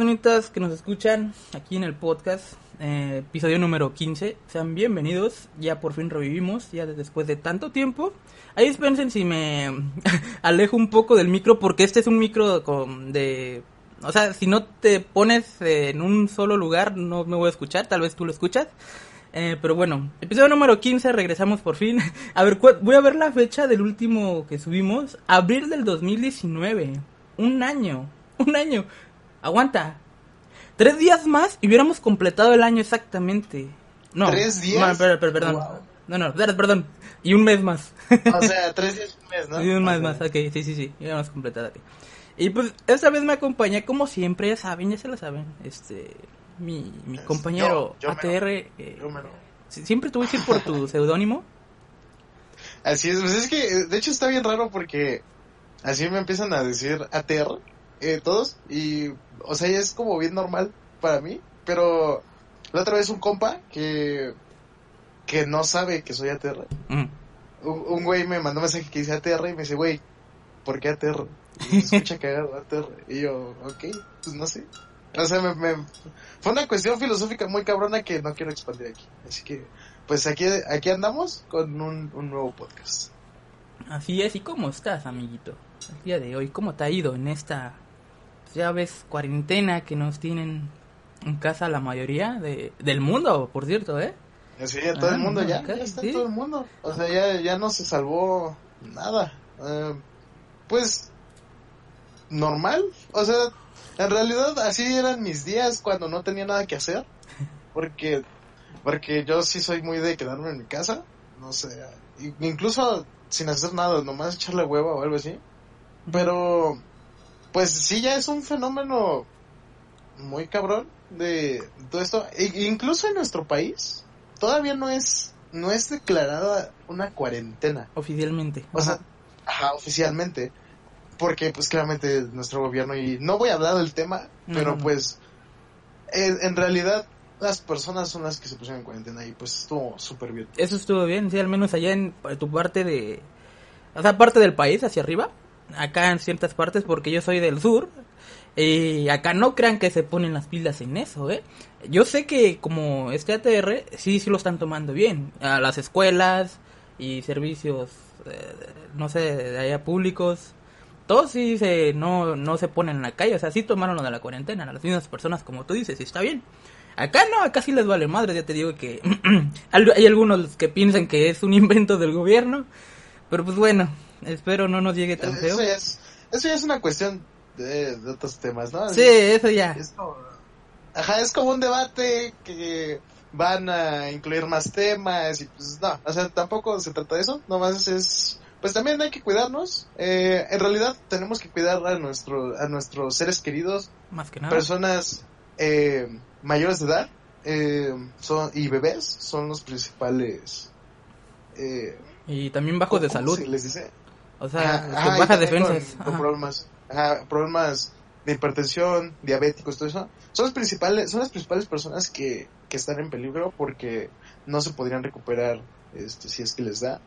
Personitas que nos escuchan aquí en el podcast, eh, episodio número 15. Sean bienvenidos. Ya por fin revivimos, ya después de tanto tiempo. Ahí dispensen si me alejo un poco del micro, porque este es un micro con, de. O sea, si no te pones en un solo lugar, no me voy a escuchar. Tal vez tú lo escuchas. Eh, pero bueno, episodio número 15, regresamos por fin. A ver, voy a ver la fecha del último que subimos. Abril del 2019. Un año. Un año. Aguanta. Tres días más y hubiéramos completado el año exactamente. No. ¿Tres días? No, perdón. No, no, perdón. Y un mes más. O sea, tres días y un mes, ¿no? Y un mes más, ok, sí, sí, sí. Hubiéramos completado aquí. Y pues esta vez me acompañé como siempre, ya saben, ya se lo saben. Este, mi, mi compañero yo, yo ATR. Eh, yo siempre tuve que ir por tu seudónimo. Así es, pues es que de hecho está bien raro porque así me empiezan a decir ATR eh, todos y o sea ya es como bien normal para mí, pero la otra vez un compa que que no sabe que soy ATR, Mm. un, un güey me mandó un mensaje que dice ATR y me dice, güey, ¿por qué ATR? Y se escucha cagado ATR y yo, ok, pues no sé. O sea, me, me- fue una cuestión filosófica muy cabrona que no quiero expandir aquí. Así que, pues aquí, aquí andamos con un, un nuevo podcast. Así es, ¿y cómo estás, amiguito? El día de hoy, ¿cómo te ha ido en esta, ya ves, cuarentena que nos tienen en casa la mayoría de, del mundo, por cierto, ¿eh? Ya todo Ah, el mundo no, ya, está sí. todo el mundo. O sea, ya, ya no se salvó nada. Eh, pues, normal. O sea, en realidad así eran mis días cuando no tenía nada que hacer. Porque, porque yo sí soy muy de quedarme en mi casa. No sé, incluso sin hacer nada, nomás echarle hueva o algo así. Pero, pues sí, ya es un fenómeno muy cabrón de todo esto. E- incluso en nuestro país, todavía no es, no es declarada una cuarentena. Oficialmente. O sea, Ajá. ajá, oficialmente. Porque, pues, claramente nuestro gobierno, y no voy a hablar del tema, No, pero no, no. pues, en, en realidad, las personas son las que se pusieron en cuarentena y pues estuvo súper bien. Eso estuvo bien, sí, al menos allá en tu parte de... O sea, parte del país, hacia arriba. Acá en ciertas partes, porque yo soy del sur. Y acá no crean que se ponen las pilas en eso, ¿eh? Yo sé que como este ATR, sí, sí lo están tomando bien. A las escuelas y servicios, eh, no sé, de allá públicos. Todos sí se, no, no se ponen en la calle, o sea, sí tomaron lo de la cuarentena. Las mismas personas, como tú dices, y está bien. Acá no, acá sí les vale madre, ya te digo que hay algunos que piensan que es un invento del gobierno, pero pues bueno, espero no nos llegue tan feo. Eso ya es, eso ya es una cuestión de, de otros temas, ¿no? Sí, eso ya. Es como, ajá, es como un debate que van a incluir más temas y pues no, o sea, tampoco se trata de eso, nomás es, pues también hay que cuidarnos, eh, en realidad tenemos que cuidar a nuestro, a nuestros seres queridos, Más que nada. personas eh, mayores de edad eh, son, y bebés son los principales, eh, Y también bajos de ¿cómo salud. se les dice? O sea, Ajá, con bajas también defensas. Con, problemas, ajá, problemas de hipertensión, diabéticos, todo eso. Son las principales, son las principales personas que, que están en peligro porque no se podrían recuperar este, si es que les da.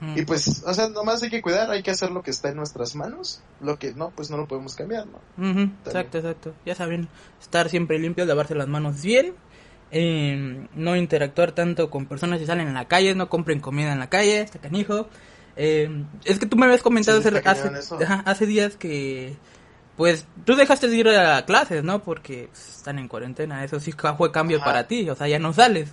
Mm. Y pues, o sea, nomás hay que cuidar, hay que hacer lo que está en nuestras manos. Lo que no, pues no lo podemos cambiar, ¿no? Ujú, Exacto, exacto. Ya saben, estar siempre limpios, lavarse las manos bien, eh, no interactuar tanto con personas que salen en la calle, no compren comida en la calle, está canijo. Eh, es que tú me habías comentado Sí, hace, ajá, días que, pues, tú dejaste de ir a clases, ¿no? Porque están en cuarentena, eso sí fue cambio Ajá. para ti, o sea, ya no sales.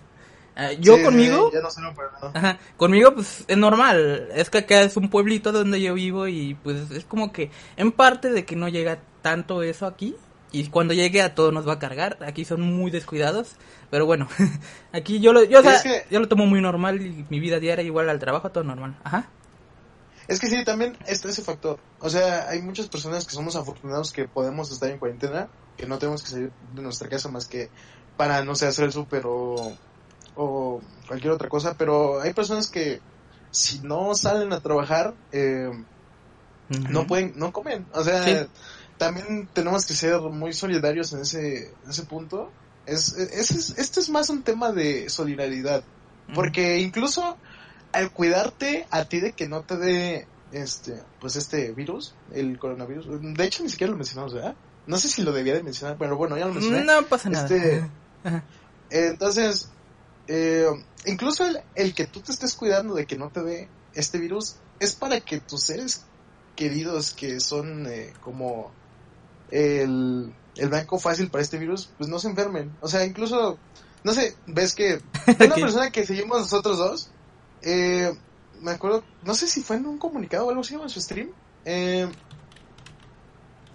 Eh, yo Sí, conmigo, ya no. Ajá, conmigo pues es normal, es que acá es un pueblito donde yo vivo y pues es como que en parte de que no llega tanto eso aquí y cuando llegue a todo nos va a cargar, aquí son muy descuidados, pero bueno, aquí yo lo, yo, o sea, yo lo tomo muy normal y mi vida diaria igual al trabajo todo normal, ajá, Es que sí, también está ese factor. O sea, hay muchas personas que somos afortunados que podemos estar en cuarentena, que no tenemos que salir de nuestra casa más que para, no sé, hacer el súper o, o cualquier otra cosa, pero hay personas que si no salen a trabajar, eh, no pueden, no comen. O sea, Sí. también tenemos que ser muy solidarios en ese, en ese punto. Es, es, es- esto es más un tema de solidaridad. Porque incluso al cuidarte a ti de que no te dé este, pues este virus, el coronavirus, de hecho ni siquiera lo mencionamos, ¿verdad? No sé si lo debía de mencionar, pero bueno, ya lo mencioné. No pasa nada. Este, Ajá. entonces, eh, incluso el, el que tú te estés cuidando de que no te dé este virus es para que tus seres queridos que son eh, como el, el blanco fácil para este virus, pues no se enfermen. O sea, incluso, no sé, ves que una persona que seguimos nosotros dos, eh, me acuerdo, no sé si fue en un comunicado o algo así o en su stream, eh,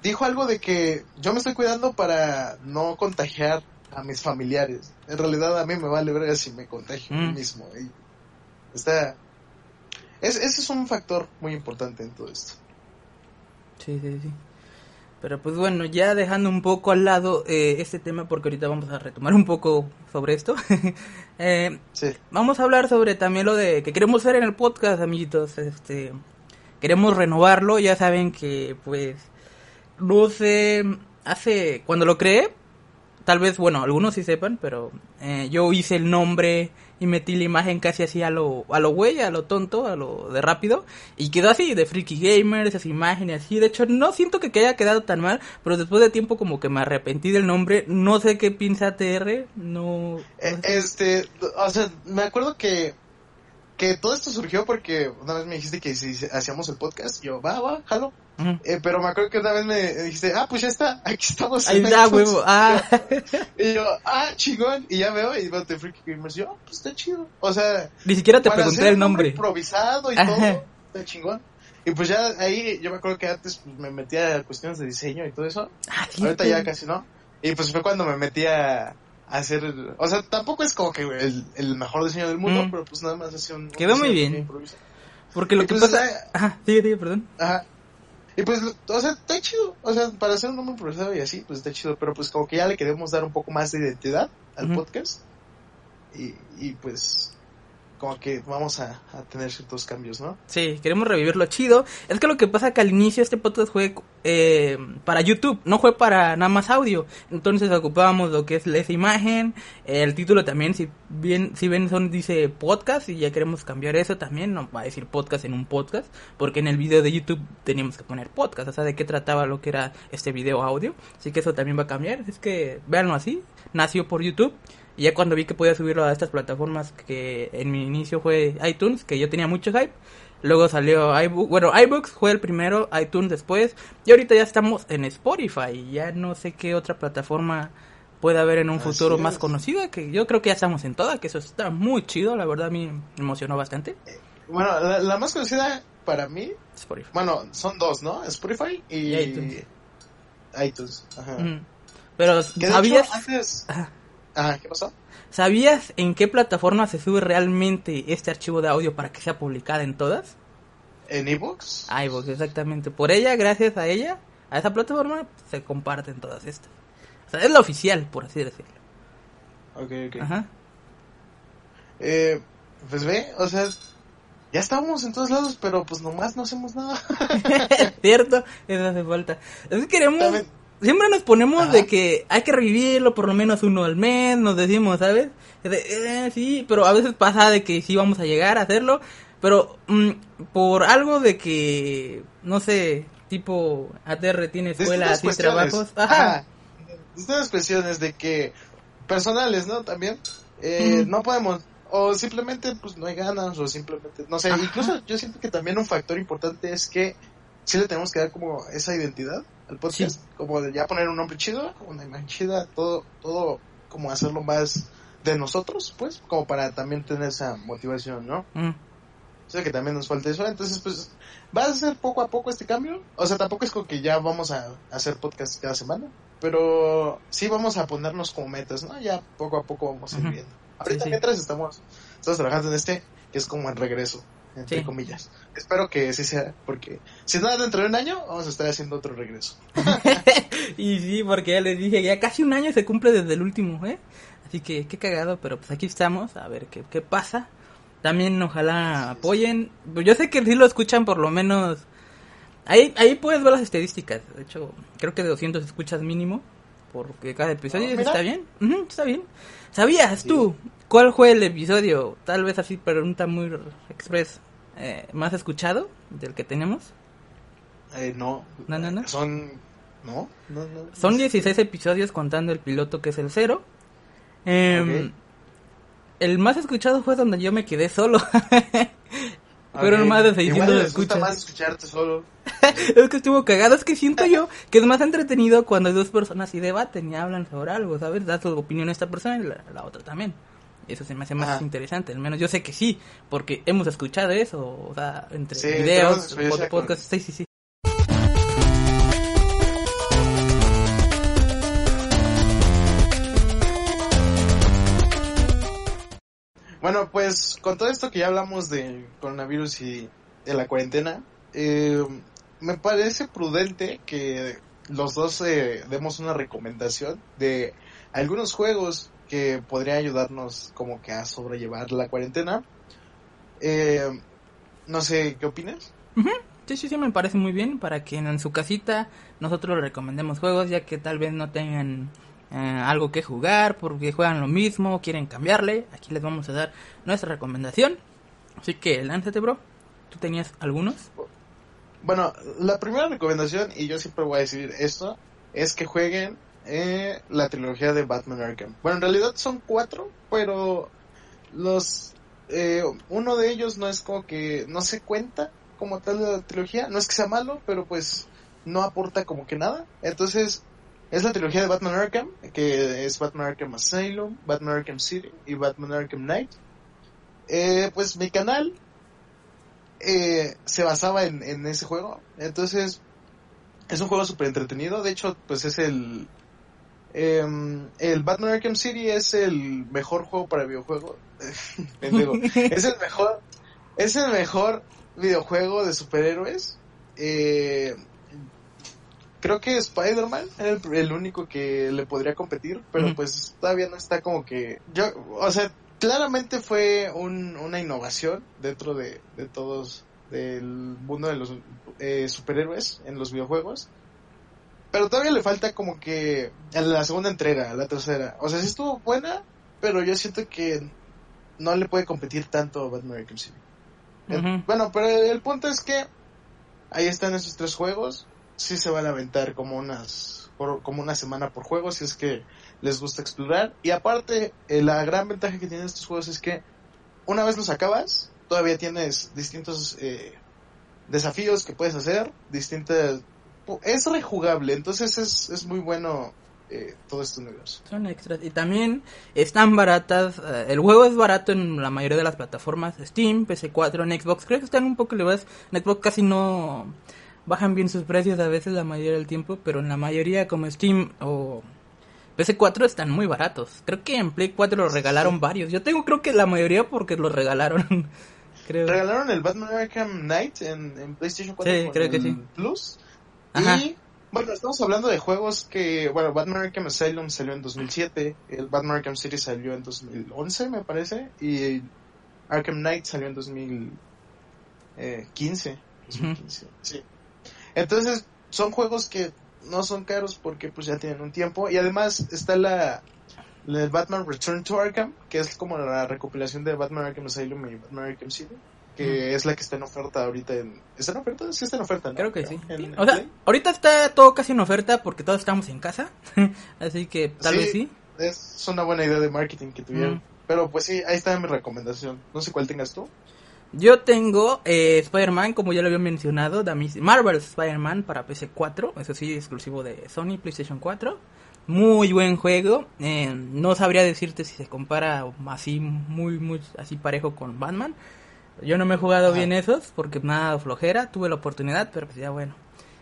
dijo algo de que yo me estoy cuidando para no contagiar a mis familiares. En realidad a mí me vale ver si me contagio a mí Mm. mismo. Y está... Es, ese es un factor muy importante en todo esto. Sí, sí, sí. Pero pues bueno, ya dejando un poco al lado eh, este tema, porque ahorita vamos a retomar un poco sobre esto. eh, Sí. vamos a hablar sobre también lo de que queremos hacer en el podcast, amiguitos. Este, queremos renovarlo. Ya saben que, pues, no sé, hace cuando lo creé, tal vez, bueno, algunos sí sepan, pero eh, yo hice el nombre y metí la imagen casi así a lo, a lo güey, a lo tonto, a lo de rápido, y quedó así, de Freaky Gamer, esas imágenes así, de hecho no siento que, que haya quedado tan mal, pero después de tiempo como que me arrepentí del nombre, no sé qué piensa TR, no... Eh, este, o sea, me acuerdo que, que todo esto surgió porque una vez me dijiste que si hacíamos el podcast, yo, va, va, jalo. Eh, pero me acuerdo que una vez me dijiste, ah, pues ya está, aquí estamos. Ahí está, huevo, ah, Y yo, ah, chingón. Y ya veo, y veo de Freaky Gamers. Yo, pues está chido. O sea, ni siquiera te pregunté hacer el nombre. improvisado y Ajá. todo, está chingón. Y pues ya ahí, yo me acuerdo que antes pues, me metía a cuestiones de diseño y todo eso. Ah, Ahorita ya casi no. Y pues fue cuando me metí a, a hacer. O sea, tampoco es como que el, el mejor diseño del mundo, Mm. pero pues nada más así un. Quedó muy bien. Porque lo Y que pues, pasa... Ajá, sigue, sigue, perdón. Ajá. Y pues, o sea, está chido. O sea, para hacer un nombre improvisado y así, pues está chido. Pero pues como que ya le queremos dar un poco más de identidad al podcast. Y, y pues, como que vamos a, a tener ciertos cambios, ¿no? Sí, queremos revivir lo chido. Es que lo que pasa que al inicio este podcast fue eh, para YouTube, no fue para nada más audio. Entonces ocupábamos lo que es esa imagen, el título también, si bien, si ven son dice podcast y ya queremos cambiar eso también, no va a decir podcast en un podcast, porque en el video de YouTube teníamos que poner podcast, o sea, de qué trataba lo que era este video audio. Así que eso también va a cambiar, es que véanlo así, nació por YouTube. Y ya cuando vi que podía subirlo a estas plataformas que en mi inicio fue iTunes, que yo tenía mucho hype, luego salió iBook, bueno, iBooks fue el primero, iTunes después, y ahorita ya estamos en Spotify, ya no sé qué otra plataforma puede haber en un Así futuro más conocida, que yo creo que ya estamos en toda, que eso está muy chido, la verdad a mí me emocionó bastante. Bueno, la, la más conocida para mí, Spotify. bueno, son dos, ¿no? Spotify y, Y iTunes. iTunes, Ajá. Pero Que de ¿sabías, hecho, antes... Ajá. Ajá, ¿qué pasó? ¿sabías en qué plataforma se sube realmente este archivo de audio para que sea publicada en todas? ¿En ebooks? iVoox, exactamente. Por ella, gracias a ella, a esa plataforma, se comparten todas estas. O sea, es la oficial, por así decirlo. Ok, ok. Ajá. Eh, pues ve, o sea, ya estábamos en todos lados, pero pues nomás no hacemos nada. ¿Cierto? Eso hace falta. Es que queremos... También- Siempre nos ponemos Ajá. de que hay que revivirlo por lo menos uno al mes, nos decimos, ¿sabes? De, eh, sí, pero a veces pasa de que sí vamos a llegar a hacerlo, pero mm, por algo de que, no sé, tipo ATR tiene escuela, cuestiones. trabajos. Ajá. Distintas cuestiones de que personales, ¿no? También eh, no podemos o simplemente pues no hay ganas o simplemente no sé, Ajá. incluso yo siento que también un factor importante es que sí le tenemos que dar como esa identidad al podcast, como de ya poner un nombre chido, una imagen chida, todo todo como hacerlo más de nosotros, pues, como para también tener esa motivación, ¿no? Mm. Sé que también nos falta eso, entonces pues va a ser poco a poco este cambio. O sea, tampoco es como que ya vamos a hacer podcast cada semana, pero sí vamos a ponernos como metas, ¿no? Ya poco a poco vamos a ir viendo. Ahorita sí. mientras estamos, estamos trabajando en este, que es como el regreso, entre Sí. comillas. Espero que sí sea, porque si no dentro de un año, vamos a estar haciendo otro regreso. y sí, porque ya les dije, ya casi un año se cumple desde el último, ¿eh? Así que qué cagado, pero pues aquí estamos, a ver qué, qué pasa. También ojalá apoyen. Yo sé que sí lo escuchan por lo menos... Ahí, ahí puedes ver las estadísticas. De hecho, creo que de 200 escuchas mínimo. Porque cada episodio Oh, mira. está bien. Ujú, está bien. ¿Sabías tú cuál fue el episodio, tal vez así pregunta muy express, eh, más escuchado del que tenemos? Eh, no, No, no, no. son ¿No? no, no Son 16 episodios contando el piloto que es el cero. Em, el más escuchado fue donde yo me quedé solo. Fueron más de 600 Igual escuchas. más escucharte solo. es que estuvo cagado. Es que siento yo que es más entretenido cuando dos personas y debaten y hablan sobre algo, ¿sabes? Da su opinión a esta persona y la, la otra también. Eso se me hace más Ajá. interesante. Al menos yo sé que sí, porque hemos escuchado eso. O sea, entre Sí, videos, podcasts. Sí, sí, sí. Bueno, pues con todo esto que ya hablamos de coronavirus y de la cuarentena, eh, me parece prudente que los dos eh, demos una recomendación de algunos juegos que podrían ayudarnos como que a sobrellevar la cuarentena. Eh, no sé, ¿qué opinas? Sí, sí, sí, me parece muy bien para que en su casita nosotros recomendemos juegos, ya que tal vez no tengan eh, algo que jugar, porque juegan lo mismo, quieren cambiarle. Aquí les vamos a dar nuestra recomendación. Así que lánzate, bro. ¿Tú tenías algunos? Bueno, la primera recomendación, y yo siempre voy a decir esto, es que jueguen eh, la trilogía de Batman Arkham. Bueno, en realidad son cuatro, pero los eh, uno de ellos no es como que no se cuenta como tal de la trilogía. No es que sea malo, pero pues no aporta como que nada. Entonces, es la trilogía de Batman Arkham, que es Batman Arkham Asylum, Batman Arkham City y Batman Arkham Knight. Eh, pues mi canal eh, se basaba en, en ese juego. Entonces, es un juego súper entretenido. De hecho, pues es el... em, el Batman Arkham City es el mejor juego para videojuego. Es el mejor... Es el mejor videojuego de superhéroes. Eh, creo que Spider-Man era el, el único que le podría competir, pero pues todavía no está como que... Yo, o sea, claramente fue un- una innovación dentro de, de todos del mundo de los eh, superhéroes en los videojuegos. Pero todavía le falta como que a la segunda entrega, a la tercera. O sea, sí estuvo buena, pero yo siento que no le puede competir tanto a Batman Arkham City. Bueno, pero el punto es que ahí están esos tres juegos. Sí se van a aventar como unas por- como una semana por juego si es que les gusta explorar. Y aparte, eh, la gran ventaja que tienen estos juegos es que una vez los acabas, todavía tienes distintos eh, desafíos que puedes hacer, distintas... Es rejugable, entonces es, es muy bueno eh, todo este universo. Son extras. Y también están baratas. eh, el juego es barato en la mayoría de las plataformas. Steam, PC4, en Xbox. Creo que están un poco elevadas. Xbox casi no bajan bien sus precios a veces la mayoría del tiempo. Pero en la mayoría como Steam o PC4 están muy baratos. Creo que en Play 4 los regalaron varios. Yo tengo creo que la mayoría porque los regalaron. creo. Regalaron el Batman Arkham Knight en, en PlayStation 4 Sí, creo que sí. Plus. Ajá. Y bueno, estamos hablando de juegos que, bueno, Batman Arkham Asylum salió en 2007, el Batman Arkham City salió en 2011, me parece, y Arkham Knight salió en 2015. 2015, sí. Entonces, son juegos que no son caros porque pues ya tienen un tiempo y además está la la del Batman Return to Arkham, que es como la recopilación de Batman Arkham Asylum y Batman Arkham City, que es la que está en oferta ahorita en... ¿Está en oferta? Sí está en oferta, ¿no? Creo que sí. En- Sí, en O sea, Play. ahorita está todo casi en oferta porque todos estamos en casa. Así que tal Sí. vez sí. Es una buena idea de marketing que tuvieron. Mm. Pero pues sí, ahí está mi recomendación. No sé cuál tengas tú. Yo tengo eh, Spider-Man, como ya lo había mencionado, Marvel Spider-Man para PC4, eso sí, exclusivo de Sony PlayStation 4. Muy buen juego. eh, no sabría decirte si se compara así, muy, muy así parejo con Batman. Yo no me he jugado Ajá. bien esos porque nada flojera, tuve la oportunidad, pero pues ya bueno.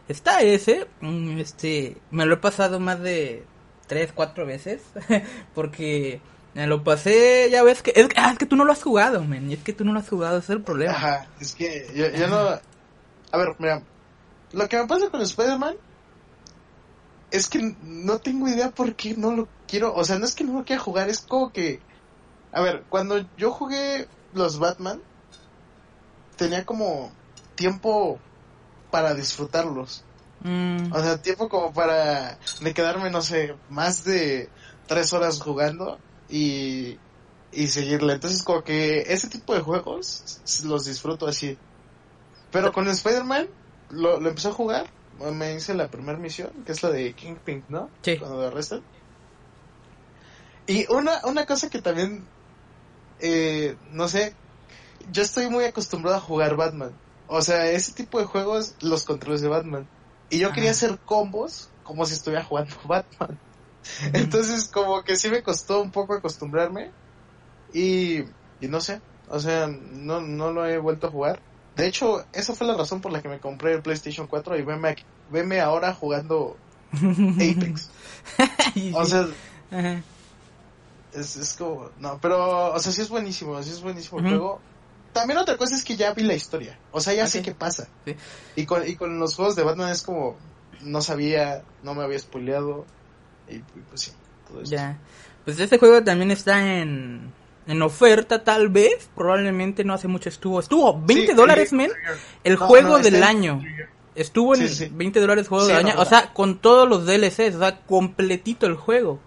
Está ese, mm, este, me lo he pasado más de 3, 4 veces porque me lo pasé, ya ves que es, ah, es que tú no lo has jugado, men, y es que tú no lo has jugado, ese es el problema. Ajá, es que yo, yo no... A ver, mira, lo que me pasa con Spider-Man es que no tengo idea por qué no lo quiero, o sea, no es que no lo quiera jugar, es como que... A ver, cuando yo jugué los Batman, tenía como tiempo para disfrutarlos. Mm, O sea, tiempo como para de quedarme, no sé, más de tres horas jugando y, y seguirle. Entonces, como que ese tipo de juegos los disfruto así. Pero con Spider-Man lo, lo empecé a jugar me hice la primera misión, que es la de Kingpin, ¿no? Sí. Cuando lo arrestan. Y una, una cosa que también, eh, no sé, yo estoy muy acostumbrado a jugar Batman. O sea, ese tipo de juegos, los controles de Batman. Y yo quería hacer combos como si estuviera jugando Batman. Entonces, como que sí me costó un poco acostumbrarme. Y, y no sé, o sea, no, no lo he vuelto a jugar. De hecho, esa fue la razón por la que me compré el PlayStation 4 y veme, aquí- veme ahora jugando Apex. O sea, Ajá. es, es como, no, pero, o sea, sí es buenísimo, sí es buenísimo el juego. También otra cosa es que ya vi la historia, o sea, ya sé qué pasa. Sí. Y, con, y con los juegos de Batman es como, no sabía, no me había spoileado, y, pues sí, todo esto. Ya. Pues este juego también está en, en oferta, tal vez. Probablemente no hace mucho estuvo. Estuvo 20 Sí, dólares, men. El No, juego no, del año. Estuvo en Sí, sí. 20 dólares juego del año. no. O sea, con todos los DLCs. O sea, completito el juego.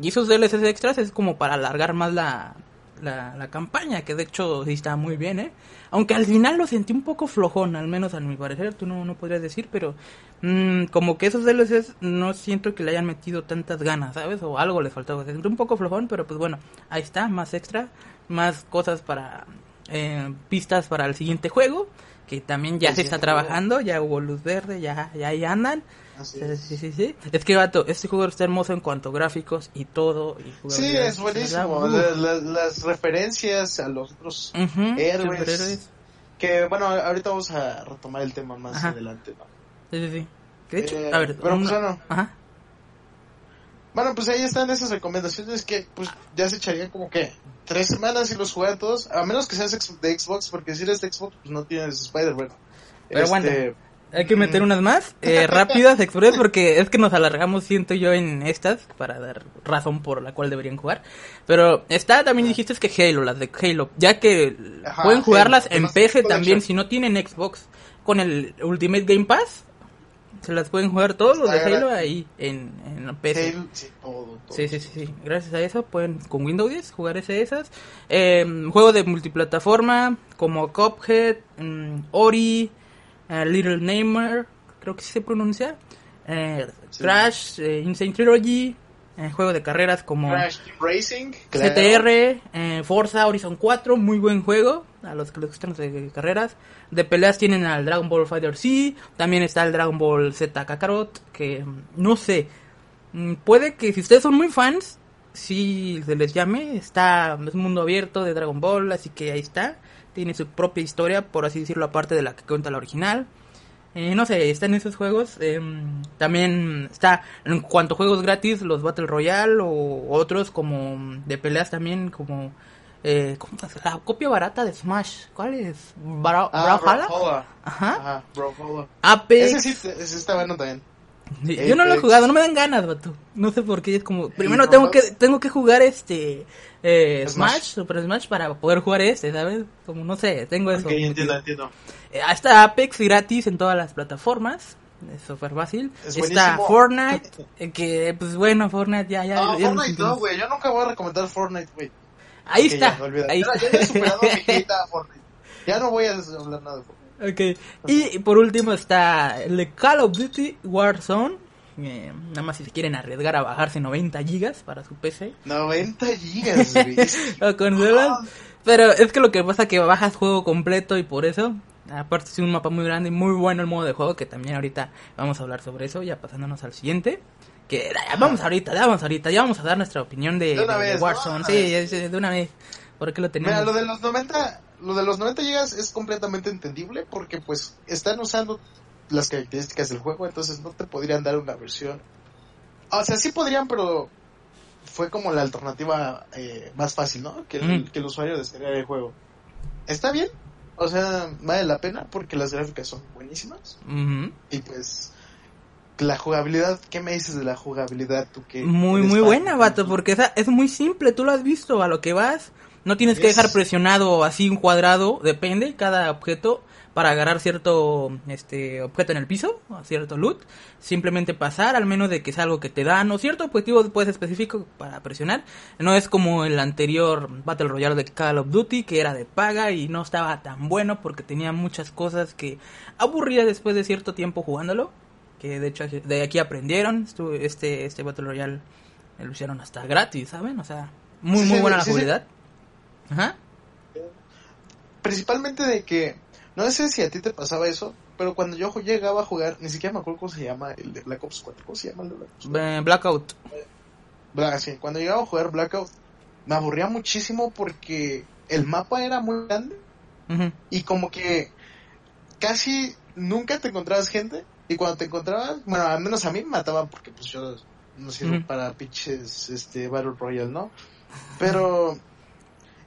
Y esos DLCs extras es como para alargar más la, la, la campaña. Que de hecho sí está muy bien, ¿eh? Aunque al final lo sentí un poco flojón, al menos a mi parecer. Tú no, no podrías decir, pero mm, como que esos DLCs no siento que le hayan metido tantas ganas, ¿sabes? O algo le faltaba. Se sintió un poco flojón, pero pues bueno, ahí está, más extra, más cosas para eh, pistas para el siguiente juego, que también ya El se está juego. trabajando, ya hubo luz verde, ya, ya ahí andan. Así Sí, es. sí, sí, sí. Es que, vato, este juego está hermoso en cuanto a gráficos y todo. Y Sí, es buenísimo. Uf. La- la- las referencias a los otros héroes. Que bueno, ahorita vamos a retomar el tema más Ajá. adelante. ¿no? Sí, sí, sí. De hecho, Eh, a ver, pero pues bueno. Ajá. Bueno, pues ahí están esas recomendaciones que pues ya se echarían como que tres semanas y los juegan todos. A menos que seas de Xbox, porque si eres de Xbox, pues no tienes Spider-Man. Pero. Este, Hay que meter unas más, eh, rápidas, express, porque es que nos alargamos, siento yo, en estas, para dar razón por la cual deberían jugar. Pero está, también dijiste que Halo, las de Halo, ya que Ajá, pueden jugarlas Halo, en además, PC también, si no tienen Xbox, con el Ultimate Game Pass, se las pueden jugar todos los de Halo ahí en, en PC. Halo, sí, todo, todo. Sí, sí, sí, sí. Gracias a eso pueden con Windows 10 jugar ese esas. Eh, juego de multiplataforma como Cuphead, mm, Ori, Little Nightmare, creo que se pronuncia. eh, Sí. Crash, eh, Insane Trilogy, eh, juego de carreras como Crash Racing. CTR, eh, Forza Horizon 4, muy buen juego, a los que les gustan de carreras. De peleas tienen al Dragon Ball Fighter C, también está el Dragon Ball Z Kakarot, que mm, no sé, mm, puede que si ustedes son muy fans, si se les llame, está, es un mundo abierto de Dragon Ball, así que ahí está, tiene su propia historia, por así decirlo, aparte de la que cuenta la original. Eh, no sé, están esos juegos. em, también está, en cuanto a juegos gratis, los Battle Royale o otros como de peleas también, como eh, ¿cómo la copia barata de Smash. ¿Cuál es? Bra Ah, Brawlhalla? Brawlhalla. Ajá. Ajá, Brawlhalla. Apex. Ese sí, ese está bueno también. Yo no lo he Apex. jugado, no me dan ganas, vato. No sé por qué, es como, primero no, tengo no. que tengo que jugar este eh, Smash, Smash. Super Smash para poder jugar este, ¿sabes? Como no sé, tengo eso. Ok, entiendo, entiendo. Eh, está Apex gratis en todas las plataformas. Es súper fácil. Es está. Fortnite, eh, que pues bueno, Fortnite ya, ya. Ah, ya Fortnite no, güey. Yo nunca voy a recomendar Fortnite, güey. Ahí Ok, está, ya, ahí ya, está. ya he superado mi a Fortnite. Ya no voy a hablar nada de Fortnite. Ok. Y por último está el de Call of Duty Warzone. eh, nada más si se quieren arriesgar a bajarse 90 gigas para su PC 90 gigas, güey. Pero es que lo que pasa es que bajas juego completo y por eso, aparte es un mapa muy grande y muy bueno el modo de juego, que también ahorita vamos a hablar sobre eso, ya pasándonos al siguiente. Que vamos ahorita, ya vamos ahorita, ya vamos a dar nuestra opinión de. Warzone. Sí, de una vez. ¿Por qué lo tenemos? Mira, lo de los 90, lo de los 90 gigas es completamente entendible porque pues están usando las características del juego, entonces no te podrían dar una versión. O sea, sí podrían, pero fue como la alternativa eh, más fácil, ¿no? Que el, Ujú. que el usuario descargara el juego. Está bien, o sea, vale la pena porque las gráficas son buenísimas y pues la jugabilidad, ¿qué me dices de la jugabilidad tú que Muy, muy buena, vato, porque esa es muy simple, tú lo has visto, a lo que vas. No tienes que dejar presionado así un cuadrado, depende, cada objeto, para agarrar cierto este objeto en el piso, o cierto loot. Simplemente pasar, al menos de que es algo que te dan, o cierto objetivo pues específico para presionar. No es como el anterior Battle Royale de Call of Duty, que era de paga y no estaba tan bueno porque tenía muchas cosas que aburría después de cierto tiempo jugándolo que de hecho de aquí aprendieron, este este Battle Royale lo hicieron hasta gratis, ¿saben? O sea, muy Sí, muy sí, buena la sí. Ajá. Principalmente de que, no sé si a ti te pasaba eso, pero cuando yo llegaba a jugar, ni siquiera me acuerdo cómo se llama el de Black Ops 4, ¿cómo se llama el de Black Ops 4? Blackout. Black, sí, cuando llegaba a jugar Blackout, me aburría muchísimo porque el mapa era muy grande y como que casi nunca te encontrabas gente y cuando te encontrabas, bueno, al menos a mí me mataban porque pues yo no sirvo para pinches este Battle Royale, ¿no? Pero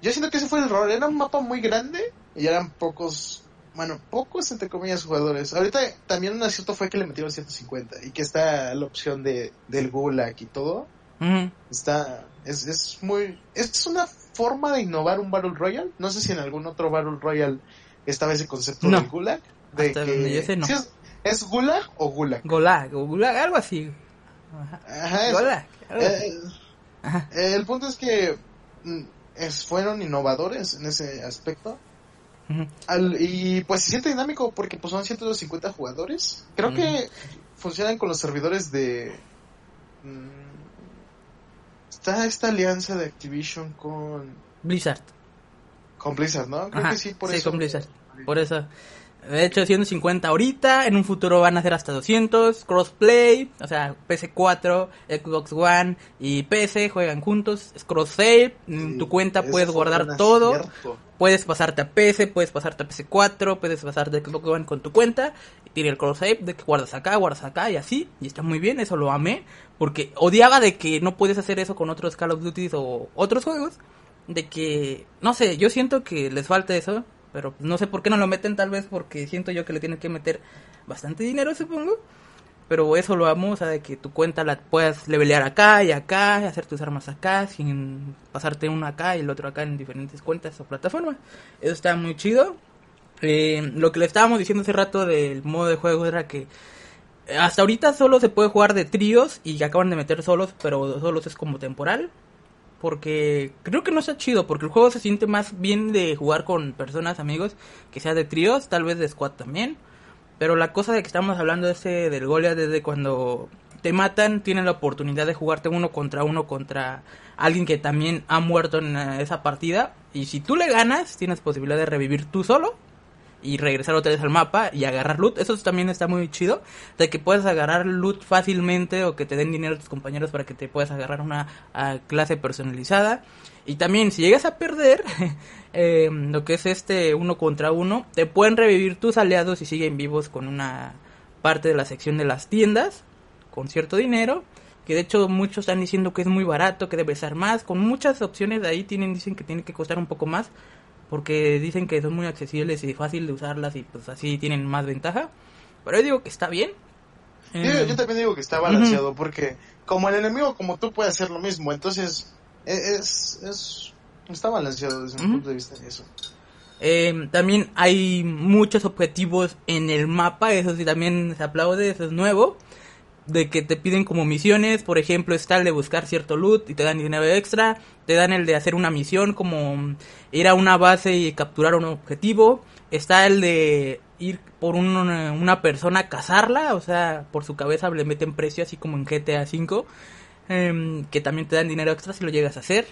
yo siento que ese fue el error, era un mapa muy grande y eran pocos, bueno, pocos entre comillas jugadores. Ahorita también un acierto fue que le metieron 150 y que está la opción de del Gulag y todo. Está es, es muy es una forma de innovar un Battle Royale. No sé si en algún otro Battle Royale estaba ese concepto No. del Gulag. De Hasta que, donde yo sé, no. ¿sí es, ¿Es Gulag o Gulag? Golag, o Gulag, algo así. Ajá. Ajá, es- Golag. algo así. eh, Ajá. eh, el punto es que mm, es- fueron innovadores en ese aspecto. Al- y pues se siente dinámico porque pues son 150 jugadores. Creo que funcionan con los servidores de... mm, está esta alianza de Activision con, Blizzard. con Blizzard, ¿no? Creo Ajá, que sí, por sí, eso. con Blizzard. Por eso. De hecho, 150 ahorita, en un futuro van a ser hasta 200, crossplay, o sea, PC4, Xbox One y PC juegan juntos, es cross save, en tu cuenta puedes guardar todo, puedes pasarte a PC, puedes pasarte a PC4, puedes pasarte a Xbox One con tu cuenta, y tiene el cross save de que guardas acá, guardas acá y así, y está muy bien, eso lo amé, porque odiaba de que no puedes hacer eso con otros Call of Duty o otros juegos, de que, no sé, yo siento que les falta eso, pero pues, no sé por qué no lo meten, tal vez porque siento yo que le tienen que meter bastante dinero, supongo. Pero eso lo amo, o sea, de que tu cuenta la puedas levelear acá y acá, y hacer tus armas acá, sin pasarte uno acá y el otro acá en diferentes cuentas o plataformas. Eso está muy chido. Eh, lo que le estábamos diciendo hace rato del modo de juego era que eh, hasta ahorita solo se puede jugar de tríos y acaban de meter solos, pero solos es como temporal. Porque creo que no está chido, porque el juego se siente más bien de jugar con personas, amigos, que sea de tríos, tal vez de squad también. Pero la cosa de que estamos hablando ese del Goliath desde cuando te matan, tienes la oportunidad de jugarte uno contra uno contra alguien que también ha muerto en eh, esa partida. Y si tú le ganas, tienes posibilidad de revivir tú solo y regresar otra vez al mapa y agarrar loot. Eso también está muy chido. De que puedas agarrar loot fácilmente o que te den dinero a tus compañeros para que te puedas agarrar una clase personalizada. Y también si llegas a perder eh, lo que es este uno contra uno, te pueden revivir tus aliados y siguen vivos con una parte de la sección de las tiendas con cierto dinero. Que de hecho muchos están diciendo que es muy barato, que debe ser más. Con muchas opciones ahí tienen, dicen que tiene que costar un poco más porque dicen que son muy accesibles y fácil de usarlas y pues así tienen más ventaja. Pero yo digo que está bien. Yo, Eh, yo también digo que está balanceado porque como el enemigo como tú puede hacer lo mismo, entonces e- es, es está balanceado desde mi punto de vista eso. eh, también hay muchos objetivos en el mapa, eso sí también se aplaude, eso es nuevo. De que te piden como misiones, por ejemplo, está el de buscar cierto loot y te dan dinero extra. Te dan el de hacer una misión como ir a una base y capturar un objetivo. Está el de ir por un- una, persona a cazarla, o sea, por su cabeza le meten precio así como en GTA V. em, que también te dan dinero extra si lo llegas a hacer.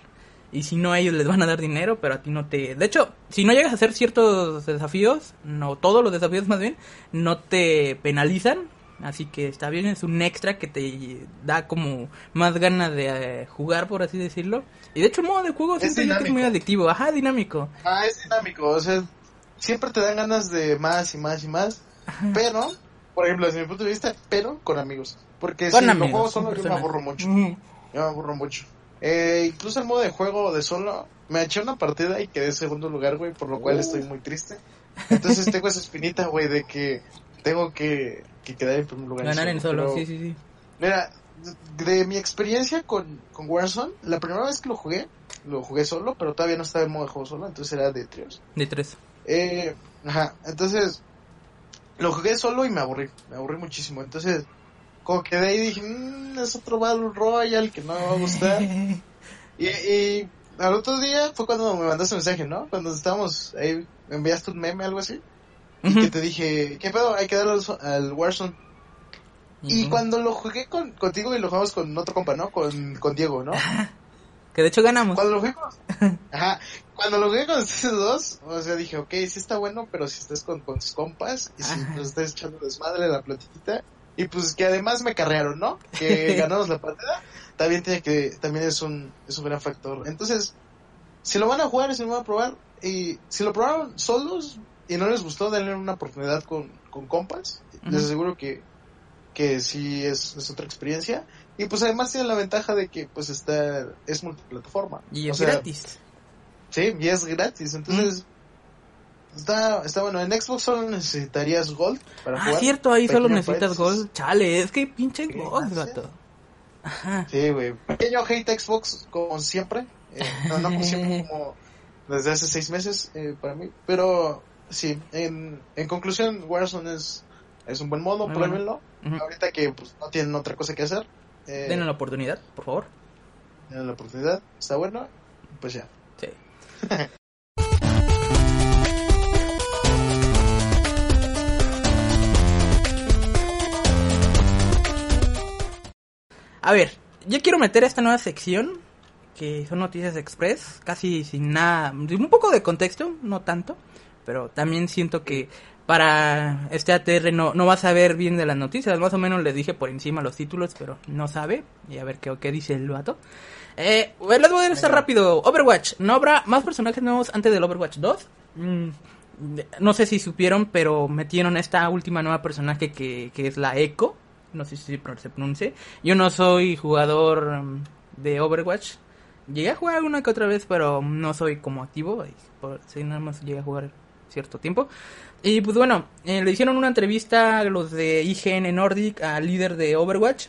Y si no, ellos les van a dar dinero, pero a ti no te... De hecho, si no llegas a hacer ciertos desafíos, no todos los desafíos más bien, no te penalizan. Así que está bien, es un extra que te da como más ganas de eh, jugar, por así decirlo. Y de hecho el modo de juego Es siento yo que es muy adictivo. Ajá, dinámico. Ah, es dinámico, o sea, siempre te dan ganas de más y más y más, pero, por ejemplo, desde mi punto de vista, pero con amigos. Porque Con si amigos, lo juego solo yo me aburro mucho, yo me aburro mucho. Eh, incluso el modo de juego de solo, me eché una partida y quedé en segundo lugar, güey, por lo cual Uh. estoy muy triste. Entonces tengo esa espinita, güey, de que tengo que, que en primer lugar. Ganar en solo, pero- sí, sí, sí. Mira, de, mi experiencia con, con Warzone, la primera vez que lo jugué, lo jugué solo, pero todavía no estaba en modo de juego solo, entonces era de tríos. De tres. Eh, ajá, entonces lo jugué solo y me aburrí, me aburrí muchísimo. Entonces, como que de ahí dije, "Mm, es otro Battle Royale que no me va a gustar. y, y al otro día fue cuando me mandaste un mensaje, ¿no? Cuando estábamos ahí, me enviaste un meme, algo así. Y que te dije, ¿qué pedo? Hay que darle al, Warzone. Y cuando lo jugué con, contigo y lo jugamos con otro compa, ¿no? Con, con Diego, ¿no? Que de hecho ganamos. Cuando lo jugué con... Ajá. Cuando lo jugué con ustedes dos, o sea, dije, ok, sí está bueno, pero si estás con, con tus compas y si pues, estás echando desmadre la platitita y pues que además me carrearon, ¿no? Que ganamos la partida, también tiene que, también es un, es un gran factor. Entonces, si lo van a jugar si lo van a probar, y si lo probaron solos y no les gustó, denle una oportunidad con, con compas. Les aseguro que, que sí es, es otra experiencia. Y pues además tiene la ventaja de que pues está, es multiplataforma. Y O es sea, gratis. Sí, y es gratis, entonces está, está bueno. En Xbox solo necesitarías Gold para Ah, jugar. cierto, ahí solo necesitas paréntesis. gol. Chale, es que pinche Sí, gol, sí. vato. Ajá. Sí, güey. Pequeño hate Xbox como siempre. Eh, no, no como siempre, como desde hace seis meses eh, para mí. Pero sí, en, en conclusión, Warzone es, es un buen modo, Muy bueno. pruébenlo. Ahorita que pues, no tienen otra cosa que hacer, eh, Denle la oportunidad, por favor. denle la oportunidad. Está bueno, pues ya. Sí. A ver, yo quiero meter esta nueva sección, que son noticias express, casi sin nada, un poco de contexto, no tanto, pero también siento que para este ATR no, no va a saber bien de las noticias, más o menos le dije por encima los títulos, pero no sabe, y a ver qué, qué dice el vato. Eh, les voy a Venga. rápido. Overwatch, ¿no habrá más personajes nuevos antes del Overwatch 2? Mm, no sé si supieron, pero metieron esta última nueva personaje que, que es la Echo. No sé si se pronuncie. Yo no soy jugador mm, de Overwatch. Llegué a jugar una que otra vez, pero no soy como activo. Por, sí, nada más llegué a jugar cierto tiempo. Y pues bueno, eh, le hicieron una entrevista a los de IGN Nordic, al líder de Overwatch.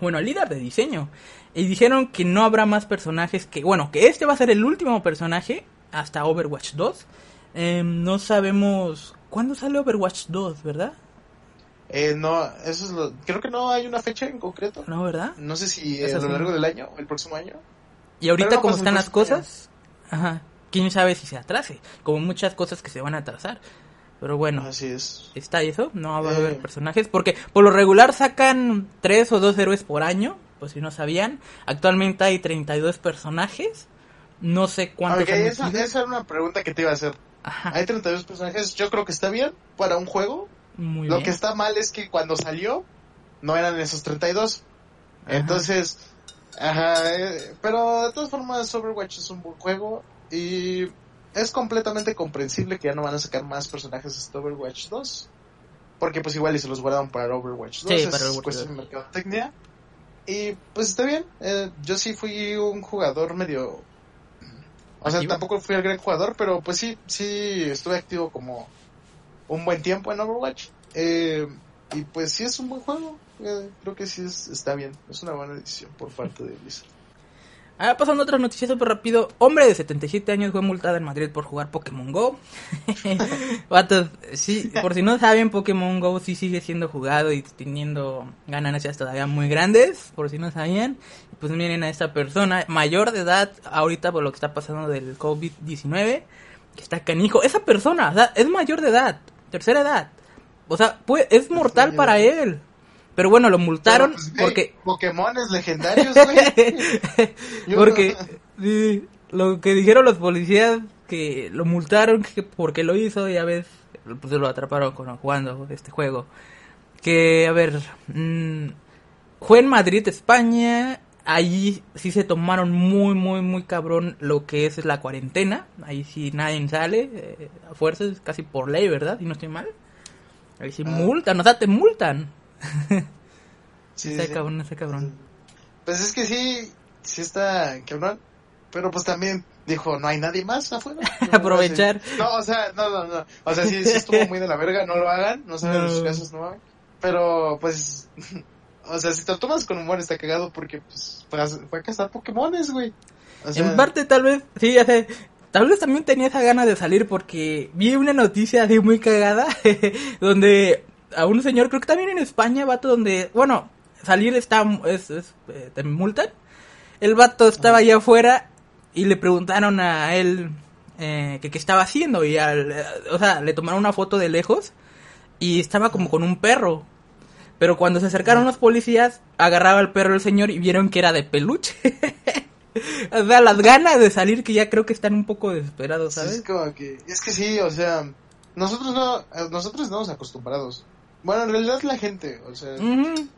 Bueno, al líder de diseño. Y dijeron que no habrá más personajes que... Bueno, que este va a ser el último personaje hasta Overwatch 2. Em, no sabemos... ¿Cuándo sale Overwatch 2, verdad? Eh, no, eso es lo, creo que no hay una fecha en concreto. No, ¿verdad? No sé si Eso a lo largo del año el próximo año. Y ahorita no como están las cosas... Ajá. ¿Quién sabe si se atrase? Como muchas cosas que se van a atrasar. Pero bueno, Así es. está eso, no va a Eh. haber personajes, porque por lo regular sacan tres o dos héroes por año, pues si no sabían, actualmente hay 32 personajes, no sé cuántos Ok, han esa, esa era una pregunta que te iba a hacer. Ajá, Hay 32 personajes, yo creo que está bien para un juego. muy Lo bien. que está mal es que cuando salió no eran esos 32. Ajá. Entonces, ajá, eh, pero de todas formas Overwatch es un buen juego y es completamente comprensible que ya no van a sacar más personajes hasta Overwatch 2. Porque pues igual y se los guardaron para Overwatch 2, Sí, es para Overwatch cuestión 2. de mercadotecnia. Y pues está bien, eh, yo sí fui un jugador medio... O sea, ¿Activo? tampoco fui el gran jugador, pero pues sí, sí estuve activo como un buen tiempo en Overwatch. Eh, y pues sí es un buen juego. Eh, creo que sí es, está bien. Es una buena decisión por parte de Blizzard. Ah, pasando a otras noticias súper rápido. Hombre de 77 años fue multado en Madrid por jugar Pokémon Go. Vatos, sí, por si no saben, Pokémon Go sí sigue siendo jugado y teniendo ganancias todavía muy grandes, por si no sabían. Pues miren a esta persona mayor de edad, ahorita por lo que está pasando del COVID-19, que está canijo. Esa persona, o sea, es mayor de edad, tercera edad. O sea, pues, es mortal para él. Pero bueno, lo multaron pues, güey, porque... Pokémones legendarios, güey. Porque sí, lo que dijeron los policías que lo multaron que porque lo hizo, ya ves, pues lo atraparon con, jugando este juego. Que, a ver, mm, fue en Madrid, España. Allí sí se tomaron muy, muy, muy cabrón lo que es la cuarentena. Ahí sí nadie sale, eh, a fuerzas, casi por ley, ¿verdad? Si no estoy mal. Ahí sí Ah. multan, o sea, te multan. Sí, Está sí. cabrón, está cabrón. Pues es que sí, sí está cabrón. Pero pues también dijo, no hay nadie más afuera. Aprovechar. No, o sea, no, no, no. O sea, sí, sí estuvo muy de la verga, no lo hagan, no saben No. sus casas, no hagan. Pero pues, o sea, si te lo tomas con humor está cagado porque pues fue a, fue a cazar Pokémones, güey. O sea, en parte tal vez, sí, ya sé, tal vez también tenía esa gana de salir porque vi una noticia así muy cagada donde a un señor, creo que también en España, vato, donde, bueno, salir está, es, es, eh, te multan. El vato estaba allá afuera y le preguntaron a él eh, que qué estaba haciendo y al, eh, o sea, le tomaron una foto de lejos y estaba como con un perro. Pero cuando se acercaron los policías, agarraba al perro el señor y vieron que era de peluche. o sea, las ganas de salir que ya creo que están un poco desesperados, ¿sabes? es como que, es que sí, o sea, nosotros no, nosotros estamos acostumbrados. Bueno, en realidad la gente, o sea,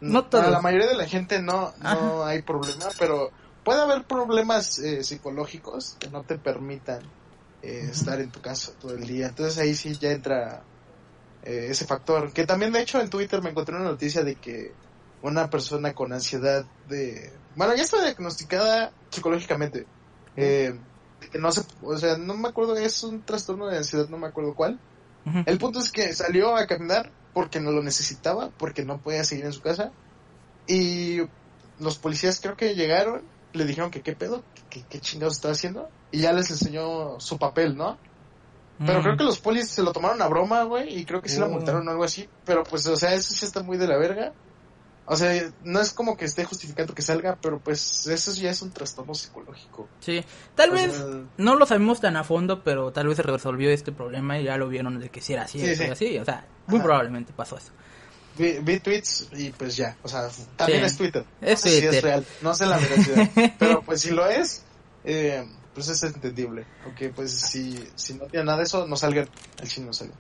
no todos. la mayoría de la gente no, no Ajá. hay problema, pero puede haber problemas eh, psicológicos que no te permitan eh, estar en tu casa todo el día. Entonces ahí sí ya entra eh, ese factor. Que también, de hecho, en Twitter me encontré una noticia de que una persona con ansiedad de... Bueno, ya está diagnosticada psicológicamente. Eh, que no se... O sea, no me acuerdo, es un trastorno de ansiedad, no me acuerdo cuál. El punto es que salió a caminar porque no lo necesitaba, porque no podía seguir en su casa. Y los policías creo que llegaron, le dijeron que qué pedo, que qué chingados estaba haciendo. Y ya les enseñó su papel, ¿no? Pero Mm. creo que los polis se lo tomaron a broma, güey, y creo que sí la Oh. multaron o algo así. Pero pues, o sea, eso sí está muy de la verga. O sea, no es como que esté justificando que salga, pero pues eso ya es un trastorno psicológico. Sí, tal O vez sea, no lo sabemos tan a fondo, pero tal vez se resolvió este problema y ya lo vieron de que si era así, Sí, sí. así, o sea, muy Ajá. probablemente pasó eso. Vi, vi tweets y pues ya, o sea, también Sí. es Twitter. Es no sé si es real, no sé la veracidad, pero pues si lo es, eh, pues es entendible. Porque pues si, si no tiene nada de eso, no salgan, el chino no salga.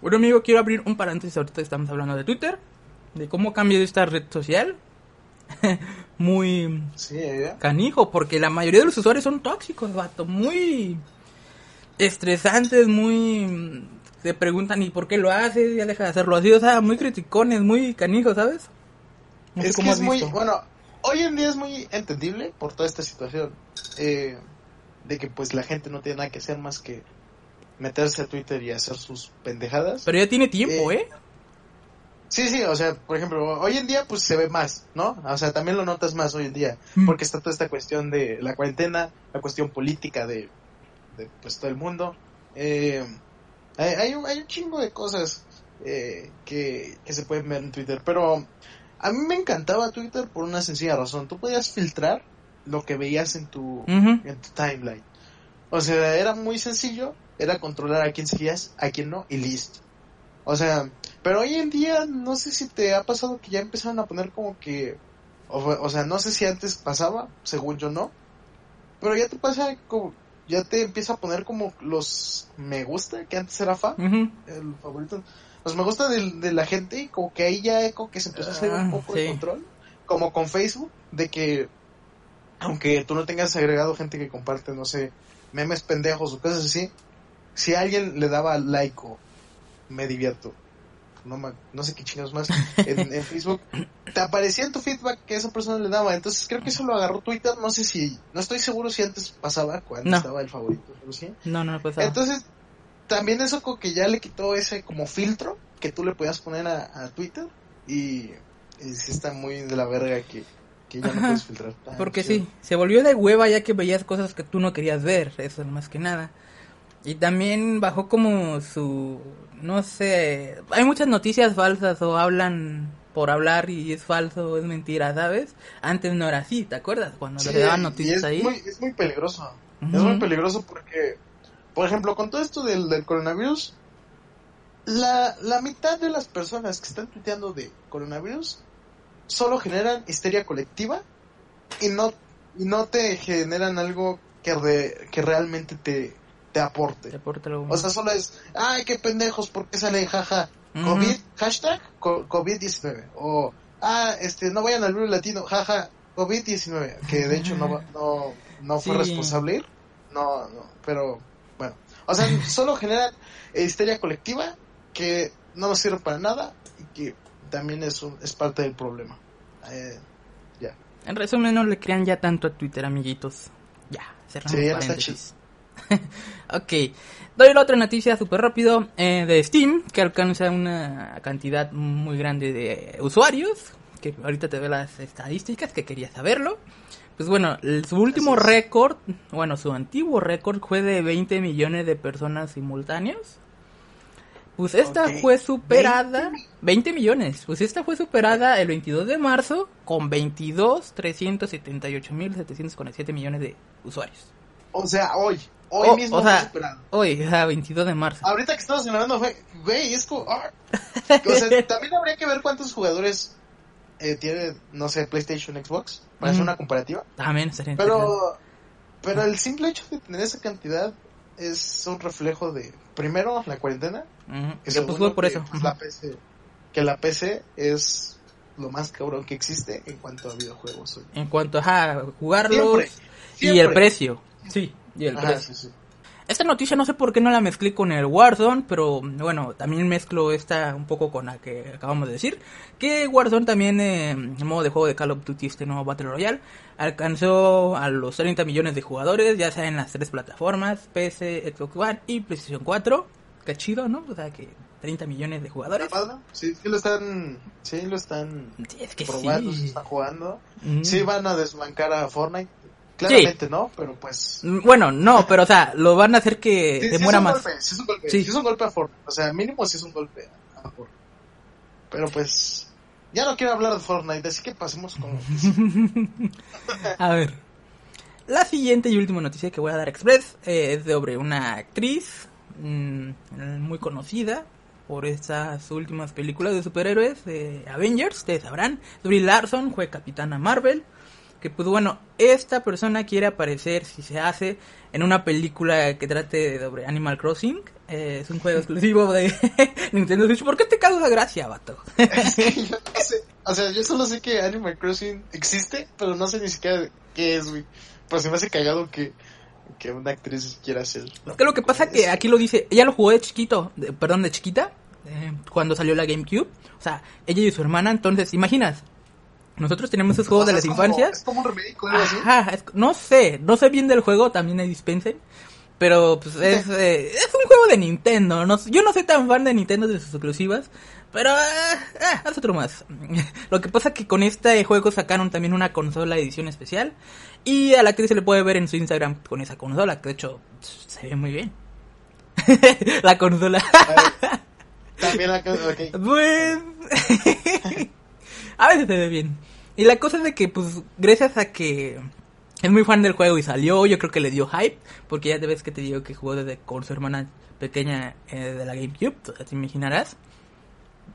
Bueno, amigo, quiero abrir un paréntesis. Ahorita estamos hablando de Twitter, de cómo ha cambiado esta red social. muy Sí, ¿eh? canijo, porque la mayoría de los usuarios son tóxicos, vato. Muy estresantes, muy. Se preguntan, ¿y por qué lo haces? Ya deja de hacerlo así. O sea, muy criticones, muy canijos, ¿sabes? No es que es muy, bueno, hoy en día es muy entendible por toda esta situación. eh, de que pues la gente no tiene nada que hacer más que meterse a Twitter y hacer sus pendejadas. Pero ya tiene tiempo, Eh, ¿eh? Sí, sí, o sea, por ejemplo, hoy en día pues se ve más, ¿no? O sea, también lo notas más hoy en día, Mm. porque está toda esta cuestión de la cuarentena, la cuestión política de, de pues todo el mundo. Eh, hay, hay, un, hay un chingo de cosas eh, que, que se pueden ver en Twitter, pero a mí me encantaba Twitter por una sencilla razón. Tú podías filtrar lo que veías en tu, en tu timeline. O sea, era muy sencillo, era controlar a quién seguías, a quién no, y listo. O sea, pero hoy en día no sé si te ha pasado que ya empezaron a poner como que, o, o sea, no sé si antes pasaba, según yo no, pero ya te pasa como, ya te empieza a poner como los me gusta, que antes era fa, el favorito, los me gusta de, de la gente y como que ahí ya como que se empezó a hacer Ah, un poco de control, como con Facebook, de que aunque tú no tengas agregado gente que comparte, no sé, memes pendejos o cosas así, si alguien le daba like o me divierto, no, ma- no sé qué chingados más, en, en Facebook, te aparecía en tu feedback que esa persona le daba, entonces creo que eso lo agarró Twitter, no sé si, no estoy seguro si antes pasaba, cuando No. estaba el favorito, sí. No, no, pues. Entonces, también eso como que ya le quitó ese como filtro que tú le podías poner a, a Twitter y, y sí está muy de la verga que, que ya no puedes filtrar. tan Porque sí, se volvió de hueva ya que veías cosas que tú no querías ver, eso es más que nada. Y también bajó como su, no sé, hay muchas noticias falsas o hablan por hablar y es falso, es mentira, ¿sabes? Antes no era así, ¿te acuerdas? Cuando Sí, le daban y es noticias ahí. Muy, es muy peligroso. Es muy peligroso porque, por ejemplo, con todo esto del, del coronavirus, la, la mitad de las personas que están tuiteando de coronavirus solo generan histeria colectiva y no, y no te generan algo que, re- que realmente te, te aporte. Te aporta algo O sea, solo es, ay, qué pendejos, ¿por qué sale jaja? COVID, hashtag co- COVID-19. O, ah, este, no vayan al Blue Latino, jaja, COVID-19. Que de hecho no, no, no fue Sí. responsable ir. No, no, pero bueno. O sea, solo generan histeria colectiva que no nos sirve para nada y que también es, un, es parte del problema. Eh, ya. En resumen, no le crean ya tanto a Twitter, amiguitos. Ya, cerramos Sí, ya paréntesis. ok, doy la otra noticia súper rápido eh, de Steam, que alcanza una cantidad muy grande de usuarios, que ahorita te veo las estadísticas, que quería saberlo. Pues bueno, su último récord, bueno, su antiguo récord fue de 20 millones de personas simultáneos. Pues esta Ok, fue superada, 20 millones, pues esta fue superada el 22 de marzo con 22, 378 mil 747 millones de usuarios. O sea, hoy, hoy Oh, mismo o fue sea, superado. Hoy, sea, 22 de marzo. Ahorita que estamos celebrando fue, güey, es como... ah. O sea, también habría que ver cuántos jugadores eh, tiene, no sé, PlayStation, Xbox, para hacer Ujú. una comparativa. También sería interesante. Pero, pero el simple hecho de tener esa cantidad es un reflejo de, primero, la cuarentena. Ujú. y Que pues segundo, fue por que, eso. pues, la PC, que la PC es lo más cabrón que existe en cuanto a videojuegos. hoy. En cuanto a jugarlos Siempre, y el siempre. precio. Sí, y el Ajá, precio. sí, sí. Esta noticia no sé por qué no la mezclé con el Warzone, pero bueno, también mezclo esta un poco con la que acabamos de decir. Que Warzone también, eh, modo de juego de Call of Duty, este nuevo Battle Royale, alcanzó a los 30 millones de jugadores, ya sea en las tres plataformas, PC, Xbox One y PlayStation 4. Qué chido, ¿no? O sea que 30 millones de jugadores. Sí, sí lo están, sí lo están Sí, es que probando, se sí. están jugando. Mm. Sí van a desbancar a Fortnite. Claramente no, pero pues... Mm, Bueno, no, pero o sea, lo van a hacer que Sí, más. Golpe, sí es un golpe, Sí. es un golpe a Fortnite. O sea, mínimo sí es un golpe a Fortnite. Pero pues... Ya no quiero hablar de Fortnite, así que pasemos con... A ver. La siguiente y última noticia que voy a dar express eh, es sobre una actriz mm, muy conocida por estas últimas películas de superhéroes de Avengers, ustedes sabrán. Brie Larson fue Capitana Marvel. Que pues bueno, esta persona quiere aparecer, si se hace, en una película que trate sobre Animal Crossing. Eh, es un juego exclusivo de Nintendo Switch. ¿Por qué te causa gracia, vato? es que yo no sé. O sea, yo solo sé que Animal Crossing existe, pero no sé ni siquiera qué es, güey. Pero se me hace cagado que, que una actriz quiera hacer. Es que lo que pasa que aquí lo dice, ella lo jugó de chiquito, de- perdón, de chiquita, eh, cuando salió la GameCube. O sea, ella y su hermana, entonces, imaginas, nosotros tenemos esos juegos O sea, de es las como- infancias. Es como un remake o algo así. Ajá, es- no sé, no sé bien del juego, también hay dispensen. Pero pues es, eh, es un juego de Nintendo. No, yo no soy tan fan de Nintendo de sus exclusivas. Pero eh, eh, haz otro más. Lo que pasa que con este juego sacaron también una consola edición especial. Y a la actriz se le puede ver en su Instagram con esa consola. Que de hecho se ve muy bien. la consola. También la ok. Pues. A veces se ve bien. Y la cosa es de que, pues, gracias a que es muy fan del juego y salió, yo creo que le dio hype. Porque ya te ves que te digo que jugó desde con su hermana pequeña eh, de la GameCube, te imaginarás.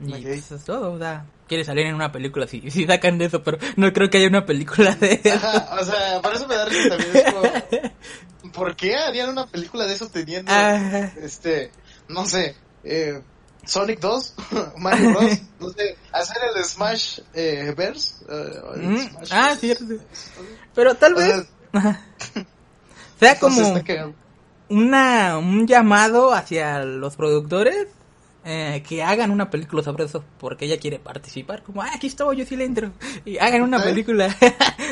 Y Ok. pues es todo, o sea, quiere salir en una película, si, si sacan de eso, pero no creo que haya una película de eso. Ajá, o sea, por eso me da risa también. Es como, ¿Por qué harían una película de eso teniendo, Ajá. este, no sé, eh, Sonic 2, Mario Bros, no sé, hacer el Smash eh, Verse? eh, el Mm, Smash ah, Verse. cierto. Pero tal vez sea, como una un llamado hacia los productores eh, que hagan una película sobre eso porque ella quiere participar como ah, aquí estoy yo sí le entro y hagan una película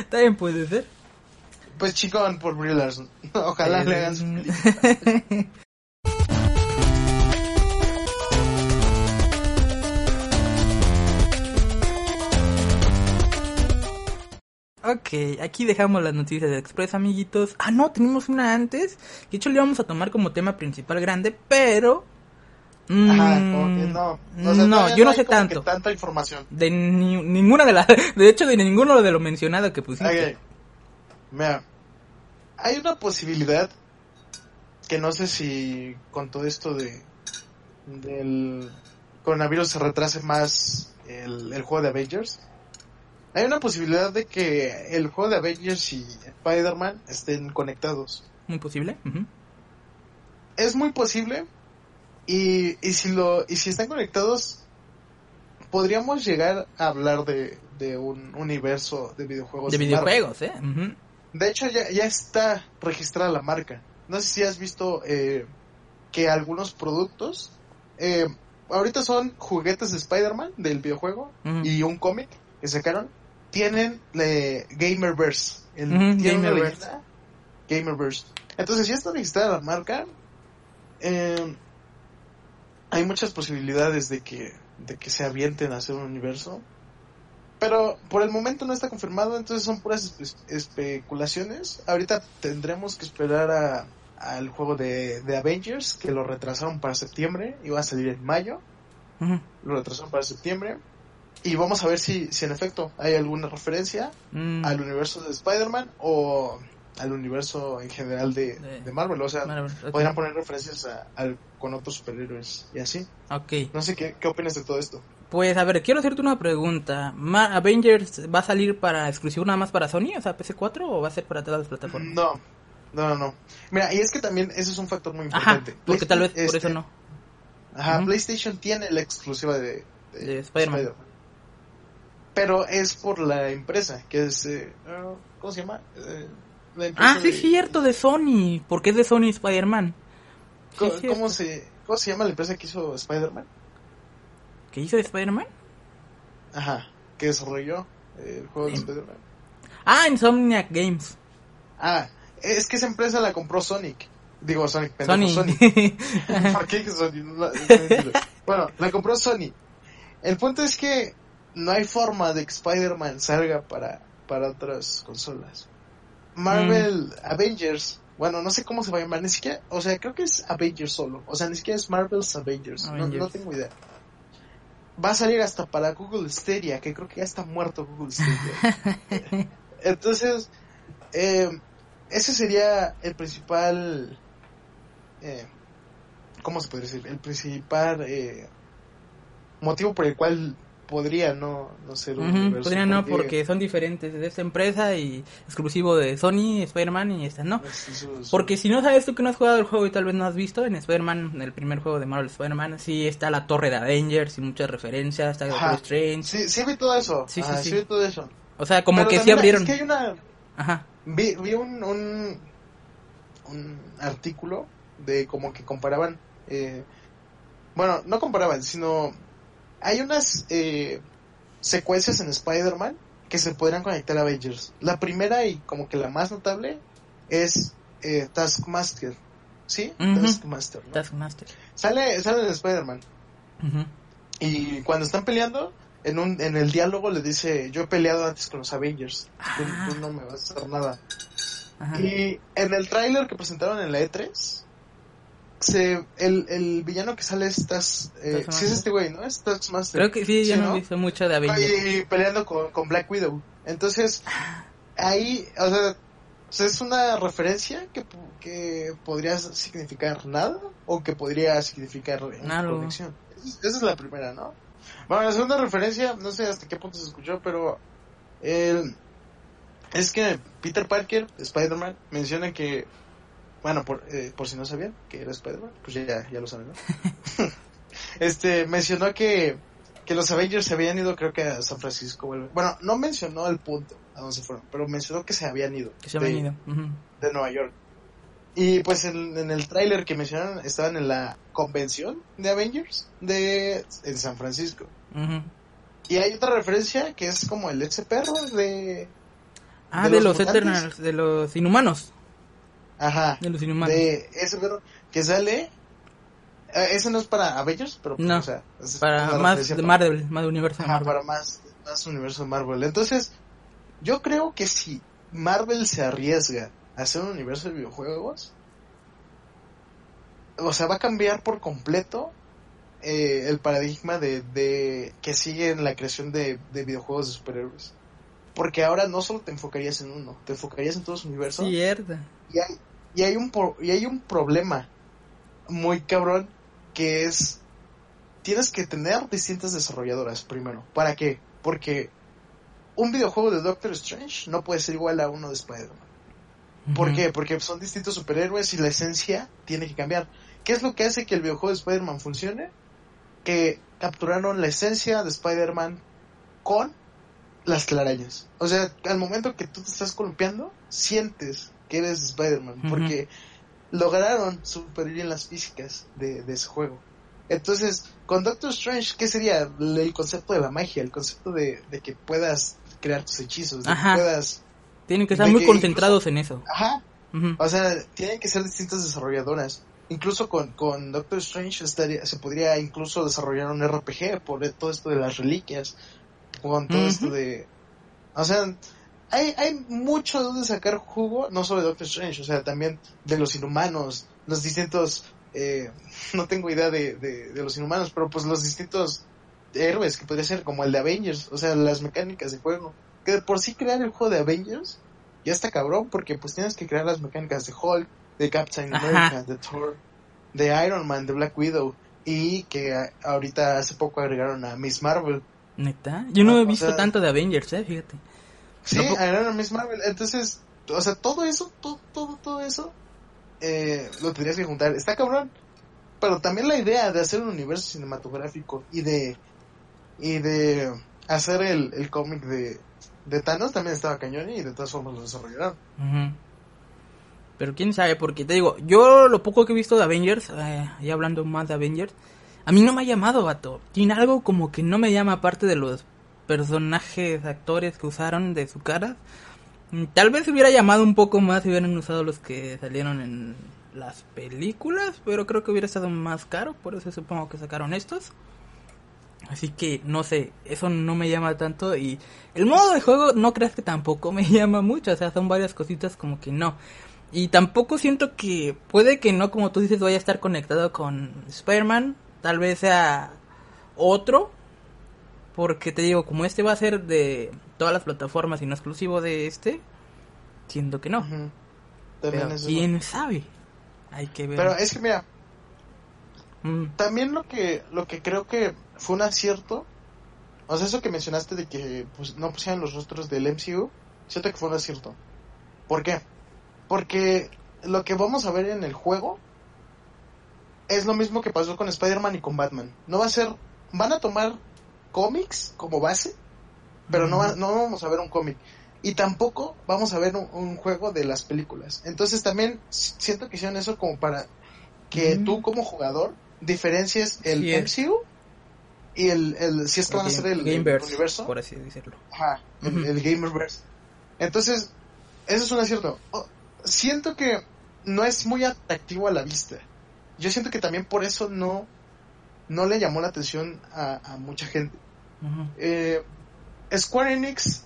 también puede ser Pues chingón por Brie Larson. Ojalá le hagan su película. Ok, aquí dejamos las noticias del Express, amiguitos. Ah, no, tenemos una antes. De hecho, le íbamos a tomar como tema principal grande, pero... mm, Ajá, no. No, yo no sé tanto. tanta información. De ni- ninguna de las... De hecho, de ninguno de lo mencionado que pusiste. Ok. Mira, hay una posibilidad que no sé si con todo esto de del coronavirus se retrase más el, el juego de Avengers. Hay una posibilidad de que el juego de Avengers y Spider-Man estén conectados. Muy posible. Es muy posible y, y si lo y si están conectados podríamos llegar a hablar de, de un universo de videojuegos De Marvel. videojuegos, ¿eh? De hecho, ya, ya está registrada la marca. No sé si has visto eh, que algunos productos, eh, ahorita son juguetes de Spider-Man del videojuego y un cómic que sacaron, tienen Gamerverse. El, tiene una Gamerverse. leyenda, Gamerverse. Entonces ya está registrada la marca. eh, hay muchas posibilidades de que, de que se avienten a hacer un universo. Pero por el momento no está confirmado, entonces son puras espe- especulaciones. Ahorita tendremos que esperar a al juego de, de Avengers, que lo retrasaron para septiembre, iba a salir en mayo, lo retrasaron para septiembre. Y vamos a ver si, si en efecto hay alguna referencia Mm. al universo de Spider-Man o, al universo en general de, de, Marvel. O sea, podrían poner referencias a, con otros superhéroes y así. Ok. No sé qué, qué opinas de todo esto. Pues a ver, quiero hacerte una pregunta. ¿Avengers va a salir para exclusivo nada más para Sony, o sea, PC4 o va a ser para todas las plataformas? No, no, no. Mira, y es que también eso es un factor muy importante. Ajá, porque tal vez por eso este, no. Ajá, PlayStation tiene la exclusiva de, de, Spider-Man. Pero es por la empresa, que es... Eh, ¿Cómo se llama? Eh, ah, sí, es cierto, de Sony, porque es de Sony Spider-Man. ¿Cómo, se, ¿Cómo se llama la empresa que hizo Spider-Man? ¿Qué hizo de Spider-Man? Ajá, que desarrolló el juego de Spider-Man. Ah, Insomniac Games. Ah, es que esa empresa la compró Sonic. Digo, Sonic, pendejo, Sony. ¿Por qué Sony? bueno, la compró Sony. El punto es que no hay forma de que Spider-Man salga para, para otras consolas. Marvel mm. Avengers, bueno, no sé cómo se va a llamar, ni siquiera, o sea, creo que es Avengers solo, o sea, ni siquiera es Marvel's Avengers, No, no, tengo idea va a salir hasta para Google Stadia, que creo que ya está muerto Google Stadia. Entonces, eh, ese sería el principal, eh, ¿cómo se puede decir? El principal eh, motivo por el cual podría no, no ser un Podría no, porque son diferentes de esta empresa y exclusivo de Sony, Spider-Man y esta, ¿no? Porque si no sabes tú que no has jugado el juego y tal vez no has visto, en Spider-Man, en el primer juego de Marvel Spider-Man, sí está la torre de Avengers y muchas referencias, está Doctor Strange. Sí, sí vi todo eso. Sí, sí, sí. vi todo eso. O sea, como que sí abrieron. Es que hay una... Ajá. Vi, vi un, un, un artículo de como que comparaban... Eh, bueno, no comparaban, sino hay unas eh, secuencias en Spider-Man que se podrían conectar a Avengers. La primera y como que la más notable es eh, Taskmaster. ¿Sí? Taskmaster. Taskmaster. Sale, sale en Spider-Man. Y cuando están peleando, en, un, en el diálogo le dice, yo he peleado antes con los Avengers. Tú, ah. no me vas a hacer nada. Y en el tráiler que presentaron en la E3, se, el, el villano que sale es eh, sí es este güey, ¿no? Es Taskmaster. Creo que sí, ya no, he visto mucho de Avengers. Y, peleando con, con, Black Widow. Entonces, ahí, o sea, es una referencia que, que podría significar nada o que podría significar una conexión. Esa es la primera, ¿no? Bueno, la segunda referencia, no sé hasta qué punto se escuchó, pero el, es que Peter Parker, Spider-Man, menciona que bueno, por, eh, por si no sabían que era Spider-Man, pues ya, ya lo saben, ¿no? este, mencionó que, que los Avengers se habían ido, creo que a San Francisco. Bueno, no mencionó el punto a donde se fueron, pero mencionó que se habían ido. Que se habían ido. De Nueva York. Y pues en, el tráiler que mencionaron, estaban en la convención de Avengers de en San Francisco. Y hay otra referencia que es como el ese perro de... Ah, de, los, Eternals, de los Inhumanos. Ajá. De los inhumanos. De ese perro que sale. Eh, ese no es para Avengers, pero pues, no, o sea, para más de Marvel, más de universo de Marvel. para más, más universo de Marvel. Entonces, yo creo que si Marvel se arriesga a hacer un universo de videojuegos, o sea, va a cambiar por completo eh, el paradigma de, de que sigue en la creación de, de videojuegos de superhéroes. Porque ahora no solo te enfocarías en uno, te enfocarías en todo su universo. Cierto. Y hay, y hay un, y hay un problema muy cabrón que es, tienes que tener distintas desarrolladoras primero. ¿Para qué? Porque un videojuego de Doctor Strange no puede ser igual a uno de Spider-Man. ¿Por qué? Porque son distintos superhéroes y la esencia tiene que cambiar. ¿Qué es lo que hace que el videojuego de Spider-Man funcione? Que capturaron la esencia de Spider-Man con las telarañas. O sea, al momento que tú te estás columpiando, sientes que eres Spider-Man, porque lograron superar bien las físicas de, ese juego. Entonces, con Doctor Strange, ¿qué sería el concepto de la magia? El concepto de, que puedas crear tus hechizos, de que puedas... Tienen que estar muy concentrados en eso. Ajá. O sea, tienen que ser distintas desarrolladoras. Incluso con, con Doctor Strange estaría, se podría incluso desarrollar un RPG por todo esto de las reliquias, con todo esto de... O sea, hay, hay mucho donde sacar jugo, no solo de Doctor Strange, o sea, también de los inhumanos, los distintos, eh, no tengo idea de, de, los inhumanos, pero pues los distintos héroes que podría ser como el de Avengers, o sea, las mecánicas de juego. Que por sí crear el juego de Avengers ya está cabrón porque pues tienes que crear las mecánicas de Hulk, de Captain America, de Thor, de Iron Man, de Black Widow y que ahorita hace poco agregaron a Miss Marvel. ¿Neta? Yo no he visto tanto de Avengers, eh, fíjate. Sí, agregaron a Miss Marvel. Entonces, o sea, todo eso, todo, todo, todo eso, eh, lo tendrías que juntar. Está cabrón. Pero también la idea de hacer un universo cinematográfico y de y de hacer el, el cómic de, de Thanos también estaba cañón y de todas formas lo desarrollaron. Pero quién sabe, porque te digo, yo lo poco que he visto de Avengers, eh, hablando más de Avengers, a mí no me ha llamado, vato. Tiene algo como que no me llama aparte de los personajes, actores que usaron de su cara. Mm, tal vez hubiera llamado un poco más si hubieran usado los que salieron en las películas, pero creo que hubiera estado más caro, por eso supongo que sacaron estos. Así que no sé, eso no me llama tanto y el modo de juego no creas que tampoco me llama mucho, o sea, son varias cositas como que no. Y tampoco siento que puede que no, como tú dices, vaya a estar conectado con Spider-Man, tal vez sea otro, porque te digo, como este va a ser de todas las plataformas y no exclusivo de este, siento que no. Pero quién sabe, hay que ver. Pero es que mira, mm. también lo que lo que creo que fue un acierto. O sea, eso que mencionaste de que pues, no pusieran los rostros del MCU, siento que fue un acierto. ¿Por qué? Porque lo que vamos a ver en el juego es lo mismo que pasó con Spider-Man y con Batman. No va a ser. Van a tomar cómics como base, pero no, no vamos a ver un cómic. Y tampoco vamos a ver un, juego de las películas. Entonces también siento que hicieron eso como para que tú como jugador diferencies el MCU y el, el si es que van a ser el, universo. Por así decirlo. Ajá, el, Gamerverse. Entonces, eso es un acierto. Oh, siento que no es muy atractivo a la vista. Yo siento que también por eso no, no le llamó la atención a, mucha gente. eh, Square Enix,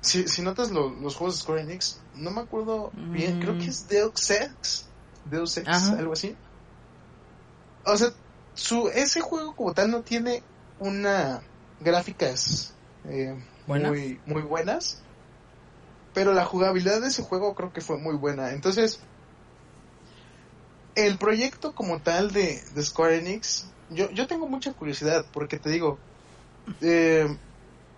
si, si notas los juegos de Square Enix, no me acuerdo bien, creo que es Deus Ex, Deus Ex, algo así. O sea, su, ese juego como tal no tiene una gráficas eh, muy, muy buenas, pero la jugabilidad de ese juego creo que fue muy buena. Entonces, el proyecto como tal de, de Square Enix, yo, yo tengo mucha curiosidad, porque te digo, eh,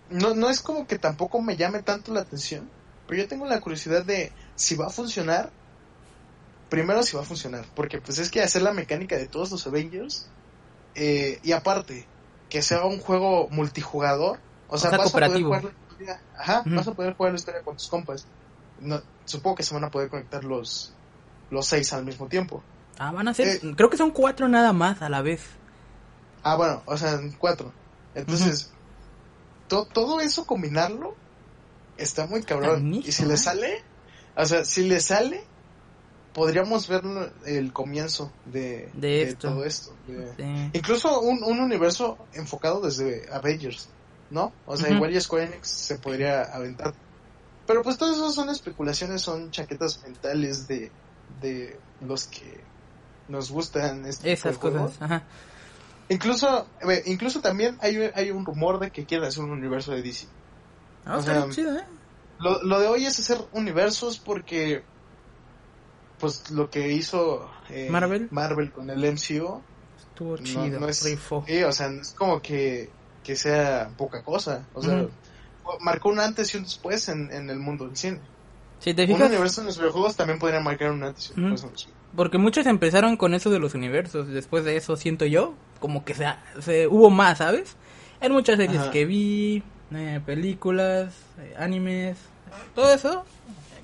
no, no es como que tampoco me llame tanto la atención, pero yo tengo la curiosidad de si va a funcionar. Primero si va a funcionar, porque pues es que hacer la mecánica de todos los Avengers, eh, y aparte, que sea un juego multijugador. O sea, vas a poder jugar la historia, ajá, vas a poder jugar la historia con tus compas. No, supongo que se van a poder conectar los, los seis al mismo tiempo. Ah, van a ser, eh, creo que son cuatro nada más a la vez. Ah, bueno, o sea, cuatro. Entonces, todo eso combinarlo está muy cabrón. y si le sale, o sea, si le sale, podríamos ver el comienzo de, todo esto. Incluso un, universo enfocado desde Avengers, ¿no? O sea, igual y Square Enix se podría aventar. Pero pues todo eso son especulaciones, son chaquetas mentales de, de los que nos gustan este esas cosas. Incluso, incluso también hay, hay un rumor de que quieren hacer un universo de DC. Ah, o sea, chido, ¿eh? lo, lo de hoy es hacer universos porque pues lo que hizo eh, Marvel Marvel con el MCU estuvo chido no, es, Sí, o sea, no es como que, que sea poca cosa, o sea, marcó un antes y un después en, en el mundo del cine. Si te fijas, un universo en los videojuegos también podría marcar un antes y un después Porque muchos empezaron con eso de los universos, después de eso siento yo, como que se, se hubo más, ¿sabes? En muchas series que vi, eh, películas, eh, animes, todo eso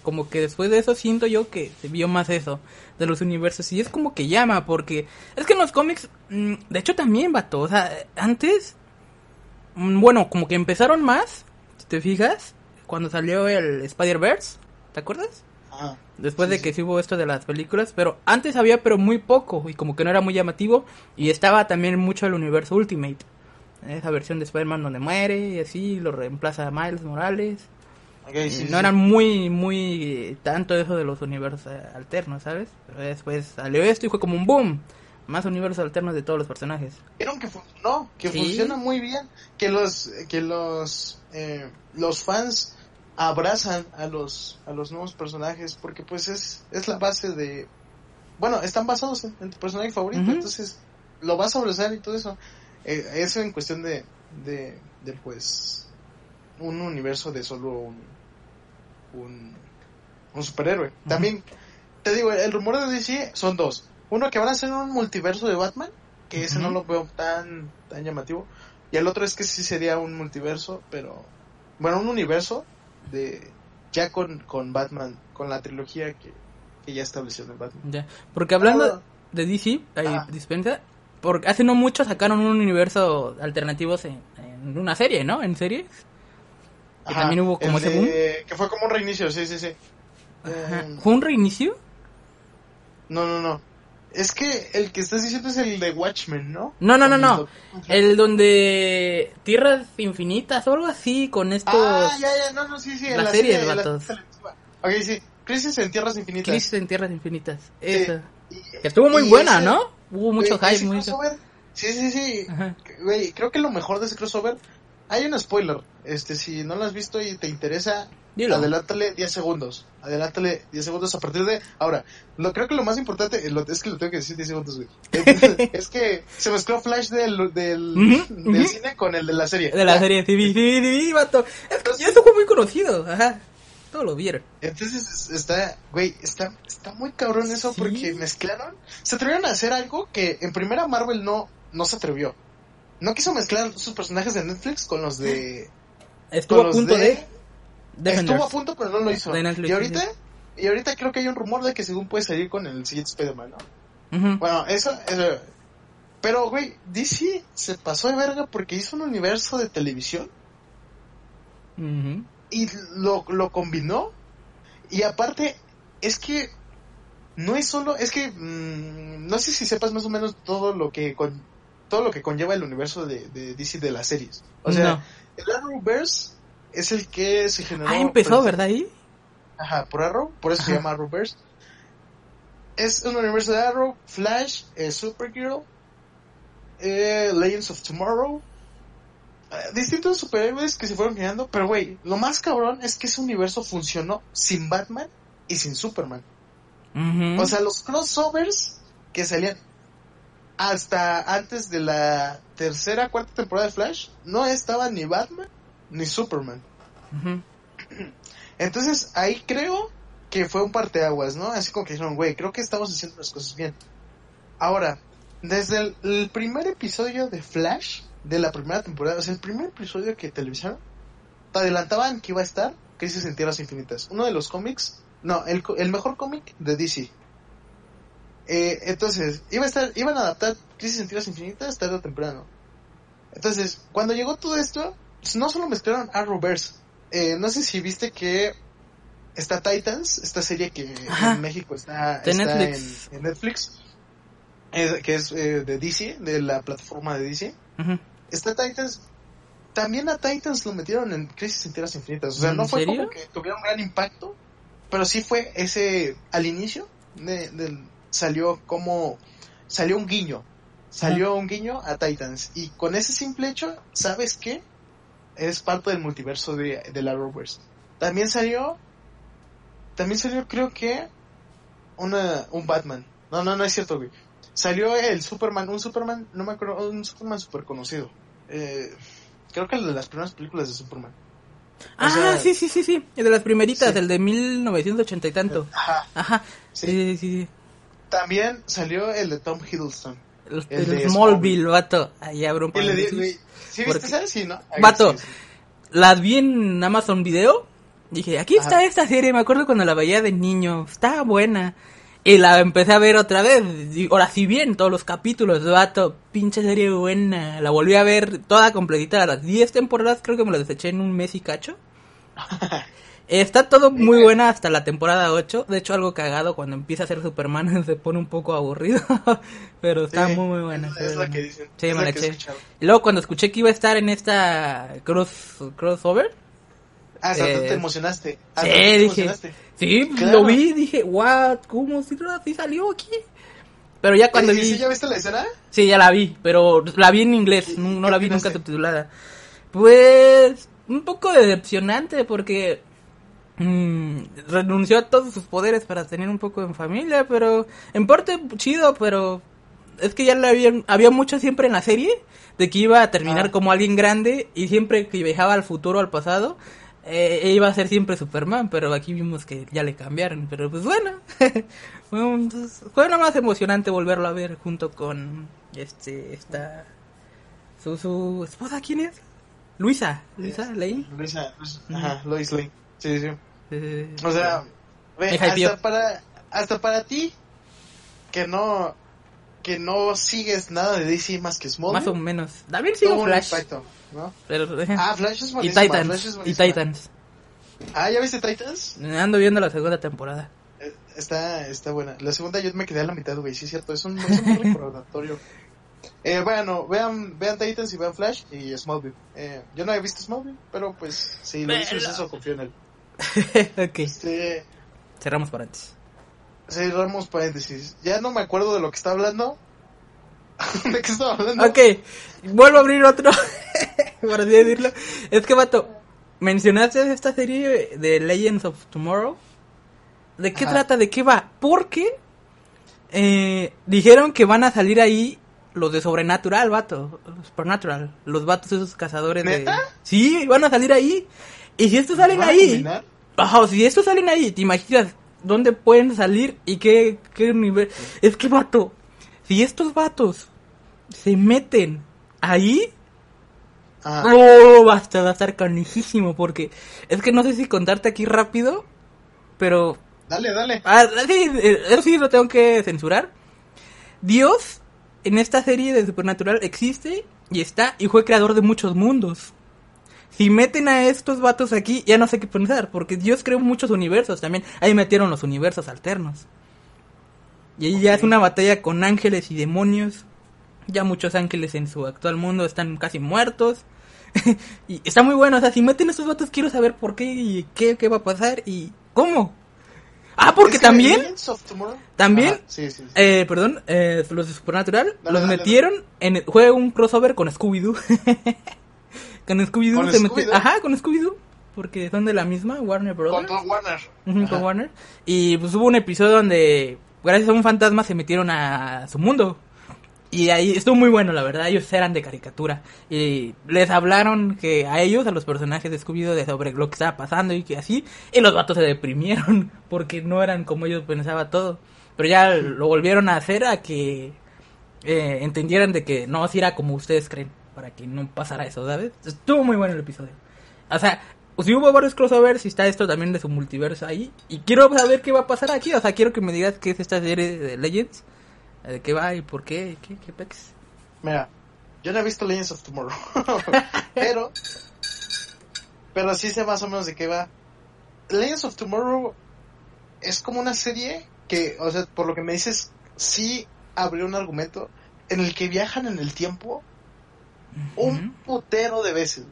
como que después de eso siento yo que se vio más eso de los universos y es como que llama porque es que en los cómics mm, de hecho también vato o sea antes mm, bueno como que empezaron más si te fijas cuando salió el Spider Verse ¿te acuerdas? Después de que sí. hubo esto de las películas pero antes había pero muy poco y como que no era muy llamativo y estaba también mucho el universo Ultimate esa versión de Spider-Man donde muere y así lo reemplaza Miles Morales no eran muy, muy tanto eso de los universos alternos, ¿sabes? Pero después salió esto y fue como un boom. Más universos alternos de todos los personajes. Vieron que funcionó, que funciona muy bien, que los, que los, eh, los fans abrazan a los a los nuevos personajes porque pues es es la base de bueno están basados en, en tu personaje favorito entonces lo vas a abrazar y todo eso. Eh, eso en cuestión de, de de pues un universo de solo un un, un superhéroe. También te digo el rumor de DC son dos. Uno que van a hacer un multiverso de Batman que ese no lo veo tan tan llamativo. Y el otro es que sí sería un multiverso pero bueno un universo de ya con, con Batman, con la trilogía que, que ya estableció de Batman. Ya. Porque hablando Ah. de DC, ahí Ah. dispensa, porque hace no mucho sacaron un universo alternativo en, en una serie, ¿no? En series. Que Ajá, también hubo como ese de- boom. Que fue como un reinicio, sí, sí, sí. Ajá. Eh, ¿Fue un reinicio? no, no, no. Es que el que estás diciendo es el de Watchmen, ¿no? No, no, no, no. El donde Tierras Infinitas o algo así con estos... Ah, ya, ya, no, no, sí, sí. la serie, la vatos. serie televisiva. Ok, sí. Crisis en Tierras Infinitas. Crisis en Tierras Infinitas. Esa. Y- Que estuvo muy buena, ese- ¿no? Hubo mucho güey, hype, mucho... Sí, sí, sí. Ajá. Güey, creo que lo mejor de ese crossover. Hay un spoiler. Este, si no lo has visto y te interesa, Dilo. adelántale 10 segundos. Adelántale 10 segundos a partir de. Ahora, lo, creo que lo más importante. eh, es que lo tengo que decir 10 segundos, güey. Es, que se mezcló Flash del, del, cine con el de la serie. De la serie TV, sí, sí, vato. Es que eso fue muy conocido, ajá. Todos lo vieron. Entonces está, güey, está, está muy cabrón eso Sí. porque mezclaron, se atrevieron a hacer algo que en primera Marvel no, no se atrevió. No quiso mezclar sus personajes de Netflix con los de, Estuvo con a punto de- de... Defenders. estuvo a punto pero no lo hizo. Y ahorita, y ahorita creo que hay un rumor de que según puede salir con el siguiente Spider-Man, ¿no? Bueno, eso, eso- pero güey, DC se pasó de verga porque hizo un universo de televisión y lo, lo combinó y aparte es que no es solo es que mm, no sé si sepas más o menos todo lo que con todo lo que conlleva el universo de, de DC de las series o sea No. el Arrowverse es el que se generó Ah, empezó, pues, ¿verdad? Ahí. ajá por Arrow por eso se llama Arrowverse es un universo de Arrow Flash eh, Supergirl eh, Legends of Tomorrow eh, distintos superhéroes que se fueron creando, pero güey, lo más cabrón es que ese universo funcionó sin Batman y sin Superman. O sea, los crossovers que salían hasta antes de la tercera, cuarta temporada de Flash, no estaban ni Batman ni Superman. Entonces ahí creo que fue un parteaguas, ¿no? Así como que dijeron, güey, creo que estamos haciendo las cosas bien. Ahora, desde el, el primer episodio de Flash, de la primera temporada, o sea, el primer episodio que televisaron, te adelantaban que iba a estar Crisis en Tierras Infinitas. Uno de los cómics, no, el, el mejor cómic de DC. Eh, entonces, iba a estar, iban a adaptar Crisis en Tierras Infinitas tarde o temprano. Entonces, cuando llegó todo esto, no solo mezclaron Arrowverse, eh, no sé si viste que está Titans, esta serie que Ajá. en México está, De está Netflix. En, en Netflix, eh, que es eh, de DC, de la plataforma de DC. Está Titans, también a Titans lo metieron en Crisis en Tierras Infinitas. O sea, ¿En no fue serio? como que tuviera un gran impacto, pero sí fue ese, al inicio, de, del- salió como, salió un guiño, salió un guiño a Titans. Y con ese simple hecho, ¿sabes qué? Es parte del multiverso de, de la Rovers. También salió, también salió creo que una, un Batman. No, no, no es cierto, güey. Salió el Superman, un Superman, no me acuerdo, un Superman super conocido. Eh, creo que el de las primeras películas de Superman. Ah, sea- sí, sí, sí, sí. El de las primeritas, Sí. el de 1980 y tanto. Ajá. Ajá. Sí. Sí, sí, sí. También salió el de Tom Hiddleston. El, El el de Smallville, vato. Ahí abro un Y le di, paréntesis. ¿Sí Porque- viste esa? Sí, ¿no? Vato. sí, sí. Las vi en Amazon Video. Dije, aquí está Ajá. esta serie. Me acuerdo cuando la veía de niño. Está buena. Y la empecé a ver otra vez. Ahora sí bien, todos los capítulos, vato. Pinche serie buena. La volví a ver toda completita. Las 10 temporadas creo que me las deseché en un mes y cacho. Está todo muy buena hasta la temporada 8. De hecho, algo cagado cuando empieza a ser Superman se pone un poco aburrido. Pero está Sí, muy, muy buena. Es, es la que dicen. Sí, me la eché. luego cuando escuché que iba a estar en esta cross crossover, Ah, hasta tú Eh, te emocionaste. Hasta sí, te dije, emocionaste. sí, Claro. lo vi, dije, what, ¿cómo si sí salió aquí? Pero ya cuando ¿Y vi, sí ya viste la escena? sí, ya la vi, pero la vi en inglés, no, no la vi nunca subtitulada. Pues, un poco decepcionante porque mm, renunció a todos sus poderes para tener un poco de familia, pero en parte chido, pero es que ya le había, había mucho siempre en la serie de que iba a terminar Ah. como alguien grande y siempre que viajaba al futuro o al pasado eh, iba a ser siempre Superman, pero aquí vimos que ya le cambiaron, pero pues bueno, fue, un- pues, fue lo más emocionante volverlo a ver junto con este esta su, su esposa, ¿quién es? Luisa, Luisa Lane. Luisa, Luisa- ajá, Lois Lane. Sí, sí. Eh, O sea, ve, hasta para, hasta para ti, que no, que no sigues nada de DC más que Smallville, más o menos. También sigo un Flash, impacto, ¿no? pero Ah, Flash es y buenísima, Flash Titans, es y. Titans. Ah, ¿ya viste Titans? Ando viendo la segunda temporada. Eh, Está, está buena. La segunda yo me quedé a la mitad, güey, sí es cierto, es un, es un recordatorio. Eh, bueno, vean, vean Titans y vean Flash y Smallville. Eh, yo no he visto Smallville, pero pues si lo dices Vela. eso, confío en él. ok, Este, cerramos paréntesis. cerramos paréntesis. Ya no me acuerdo de lo que está hablando. ¿De qué estaba hablando? Ok, vuelvo a abrir otro, por así decirlo. Es que, vato, mencionaste esta serie de Legends of Tomorrow. ¿De qué Ajá. trata? ¿De qué va? Porque eh, dijeron que van a salir ahí los de Sobrenatural, vato. Supernatural. Los vatos esos cazadores ¿Neta? de... Sí, van a salir ahí. Y si estos salen ¿Van a ahí... Ajá, si estos salen ahí, ¿te imaginas dónde pueden salir y qué, qué nivel? Es que, vato, si estos vatos se meten ahí, Ah, oh, basta, va a estar canijísimo, porque es que no sé si contarte aquí rápido, pero... dale, dale. Ah, sí, eh, eso sí lo tengo que censurar. Dios, en esta serie de Supernatural, existe y está y fue creador de muchos mundos. Si meten a estos vatos aquí, ya no sé qué pensar, porque Dios creó muchos universos también. Ahí metieron los universos alternos. Y ahí ya es una batalla con ángeles y demonios. Ya muchos ángeles en su actual mundo están casi muertos. y está muy bueno, o sea, si meten a estos vatos quiero saber por qué y qué, qué va a pasar y cómo. Ah, porque también, también, Ajá, sí, sí, sí. eh, perdón, eh, los de Supernatural Dale, los dale, metieron en, fue un crossover con Scooby-Doo. con Scooby-Doo ¿Con se? Ajá, con Scooby-Doo. Porque son de la misma, Warner Con Brothers. Tom Warner. Ujú, Ajá. con Warner. Y pues hubo un episodio donde, gracias a un fantasma, se metieron a su mundo. Y ahí estuvo muy bueno, la verdad. Ellos eran de caricatura. Y les hablaron que a ellos, a los personajes de Scooby-Doo, de sobre lo que estaba pasando y que así. Y los vatos se deprimieron porque no eran como ellos pensaban todo. Pero ya lo volvieron a hacer a que eh, entendieran de que no, si era como ustedes creen. Para que no pasara eso, ¿sabes? Estuvo muy bueno el episodio. O sea, si hubo varios crossovers y está esto también de su multiverso ahí. Y quiero saber qué va a pasar aquí. O sea, quiero que me digas qué es esta serie de Legends. eh, ¿De qué va y por qué? ¿Qué, qué pex? Mira, yo no he visto Legends of Tomorrow. pero, pero sí sé más o menos de qué va. Legends of Tomorrow es como una serie que, o sea, por lo que me dices, sí abrió un argumento en el que viajan en el tiempo un putero de veces.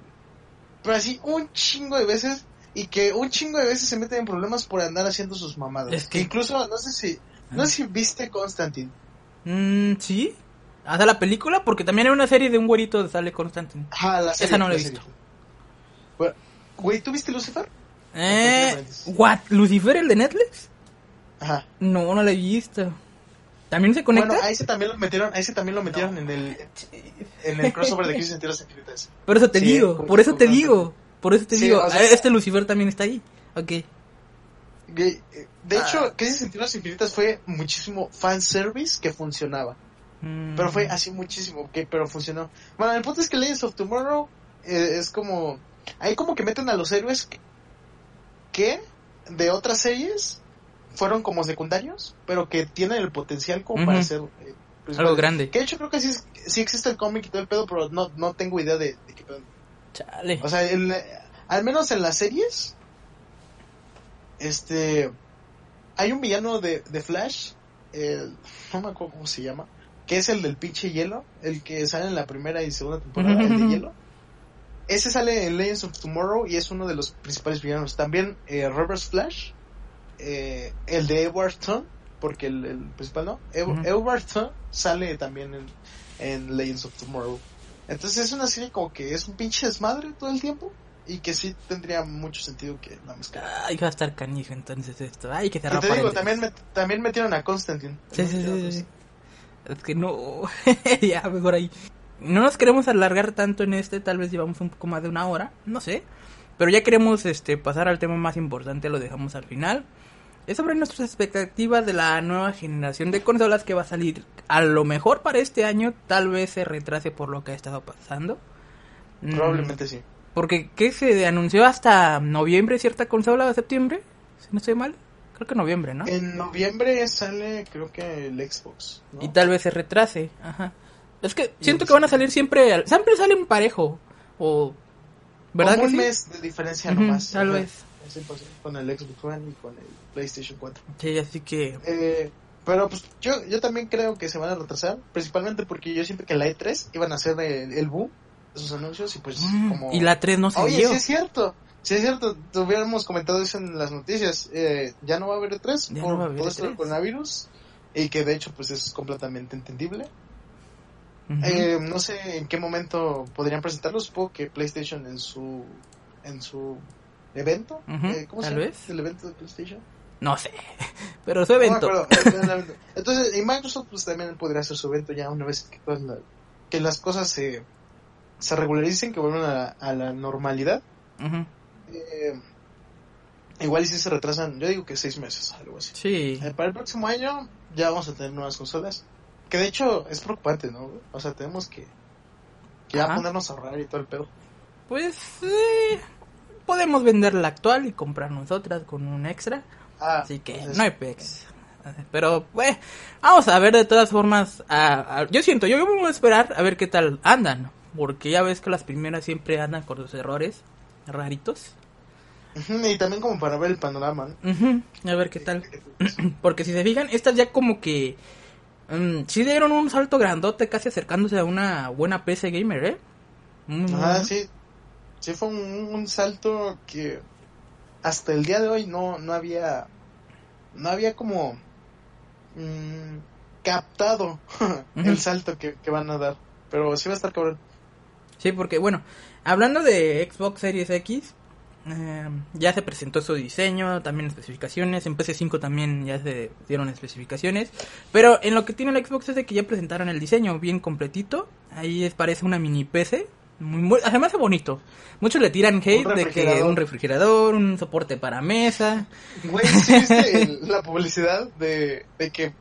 Pero así, un chingo de veces. Y que un chingo de veces se meten en problemas por andar haciendo sus mamadas. Es que- incluso, no sé si, no sé si viste Constantine. Mm, sí. Hasta la película, porque también hay una serie de un güerito de sale Constantine. Ajá, la serie, Esa no la he serie. visto. Bueno, Güey, ¿tú viste Lucifer? Eh, ¿What? ¿Lucifer el de Netflix? Ajá. No, no la he visto. ¿También se conecta? Bueno, a ese también lo metieron, a ese también lo metieron en el en el crossover de Crisis en Tierras Infinitas. Por eso te Sí, digo, por eso te digo. Por eso te Sí, digo. o sea- eh, este Lucifer también está ahí. Ok. Eh, De Ah. hecho, Crisis en Tierras Infinitas fue muchísimo fanservice que funcionaba. Mm. Pero fue así muchísimo, que pero funcionó. Bueno, el punto es que Legends of Tomorrow eh, es como... Ahí como que meten a los héroes que, que de otras series fueron como secundarios, pero que tienen el potencial como para ser... eh, principales. Algo grande. Que de hecho creo que sí, sí existe el cómic y todo el pedo, pero no, no tengo idea de, de qué pedo. Chale. O sea, el- al menos en las series, este, hay un villano de, de Flash, el, no me acuerdo cómo se llama, que es el del pinche hielo, el que sale en la primera y segunda temporada, el de hielo. Ese sale en Legends of Tomorrow y es uno de los principales villanos. También eh, Reverse Flash, eh, el de Edward Stone, porque el, el principal no, Ew- Stone sale también en, en Legends of Tomorrow. Entonces es una serie como que es un pinche desmadre todo el tiempo. y que sí tendría mucho sentido que la mezcla. Ay, va a estar canijo entonces esto. Ay, que cerrar te digo, también, met- también metieron a Constantine. Sí, sí, sí, sí. Es que no. ya, mejor ahí. No nos queremos alargar tanto en este, tal vez llevamos un poco más de una hora, no sé. Pero ya queremos este pasar al tema más importante, lo dejamos al final. Es sobre nuestras expectativas de la nueva generación de consolas que va a salir. A lo mejor para este año, tal vez se retrase por lo que ha estado pasando. Mm, Probablemente sí. Porque, ¿qué se anunció hasta noviembre cierta consola o septiembre? Si no estoy mal. Creo que noviembre, ¿no? En noviembre sale, creo que el Xbox. ¿no? Y tal vez se retrase. Ajá. Es que siento que van a salir siempre. Siempre salen parejo. O. ¿Verdad Como que un sí? mes de diferencia Ujú, nomás. tal vez. Es imposible con el Xbox One y con el PlayStation 4. Sí, así que. Eh, pero pues yo, yo también creo que se van a retrasar, principalmente porque yo siento que la E3 iban a hacer el, el boom de sus anuncios y pues Mm, como... Y la 3 no se Oye, dio. sí es cierto, sí es cierto, tuviéramos comentado eso en las noticias, eh, ya no va a haber E3 Ya por no haber todo esto del E3. coronavirus y que de hecho pues es completamente entendible. Ujú. Eh, no sé en qué momento podrían presentarlo, supongo que PlayStation en su en su evento, Ujú, eh, ¿cómo tal se llama? vez. El evento de PlayStation. No sé. Pero su No evento. acuerdo, evento. Entonces, y Microsoft pues también podría hacer su evento ya una vez que, todas la- que las cosas se, se regularicen, que vuelvan a, la- a la normalidad. Eh, igual y si se retrasan, yo digo que seis meses, algo así. Sí. Eh, para el próximo año ya vamos a tener nuevas consolas. Que de hecho es preocupante, ¿no? O sea, tenemos que, que ya ponernos a ahorrar y todo el pedo. Pues. eh, podemos vender la actual y comprarnos otras con un extra. Ah, Así que entonces, no hay pex. Pero, pues, vamos a ver de todas formas. a- a- yo siento, yo voy a esperar a ver qué tal andan. Porque ya ves que las primeras siempre andan con sus errores raritos. Y también como para ver el panorama, A ver qué tal. Porque si se fijan, estas ya como que. mm, sí dieron un salto grandote, casi acercándose a una buena PC gamer, ¿eh? Muy Ah, sí. Sí fue un, un salto que hasta el día de hoy no, no había no había como mm, captado el salto que, que van a dar. Pero sí va a estar cabrón. Sí, porque bueno, hablando de Xbox Series X, eh, ya se presentó su diseño, también especificaciones, en PC5 también ya se dieron especificaciones, pero en lo que tiene el Xbox es de que ya presentaron el diseño bien completito, ahí es, parece una mini PC, muy, muy, además es bonito, muchos le tiran hate de que un refrigerador, un soporte para mesa, Güey, ¿sí viste el- la publicidad de, de que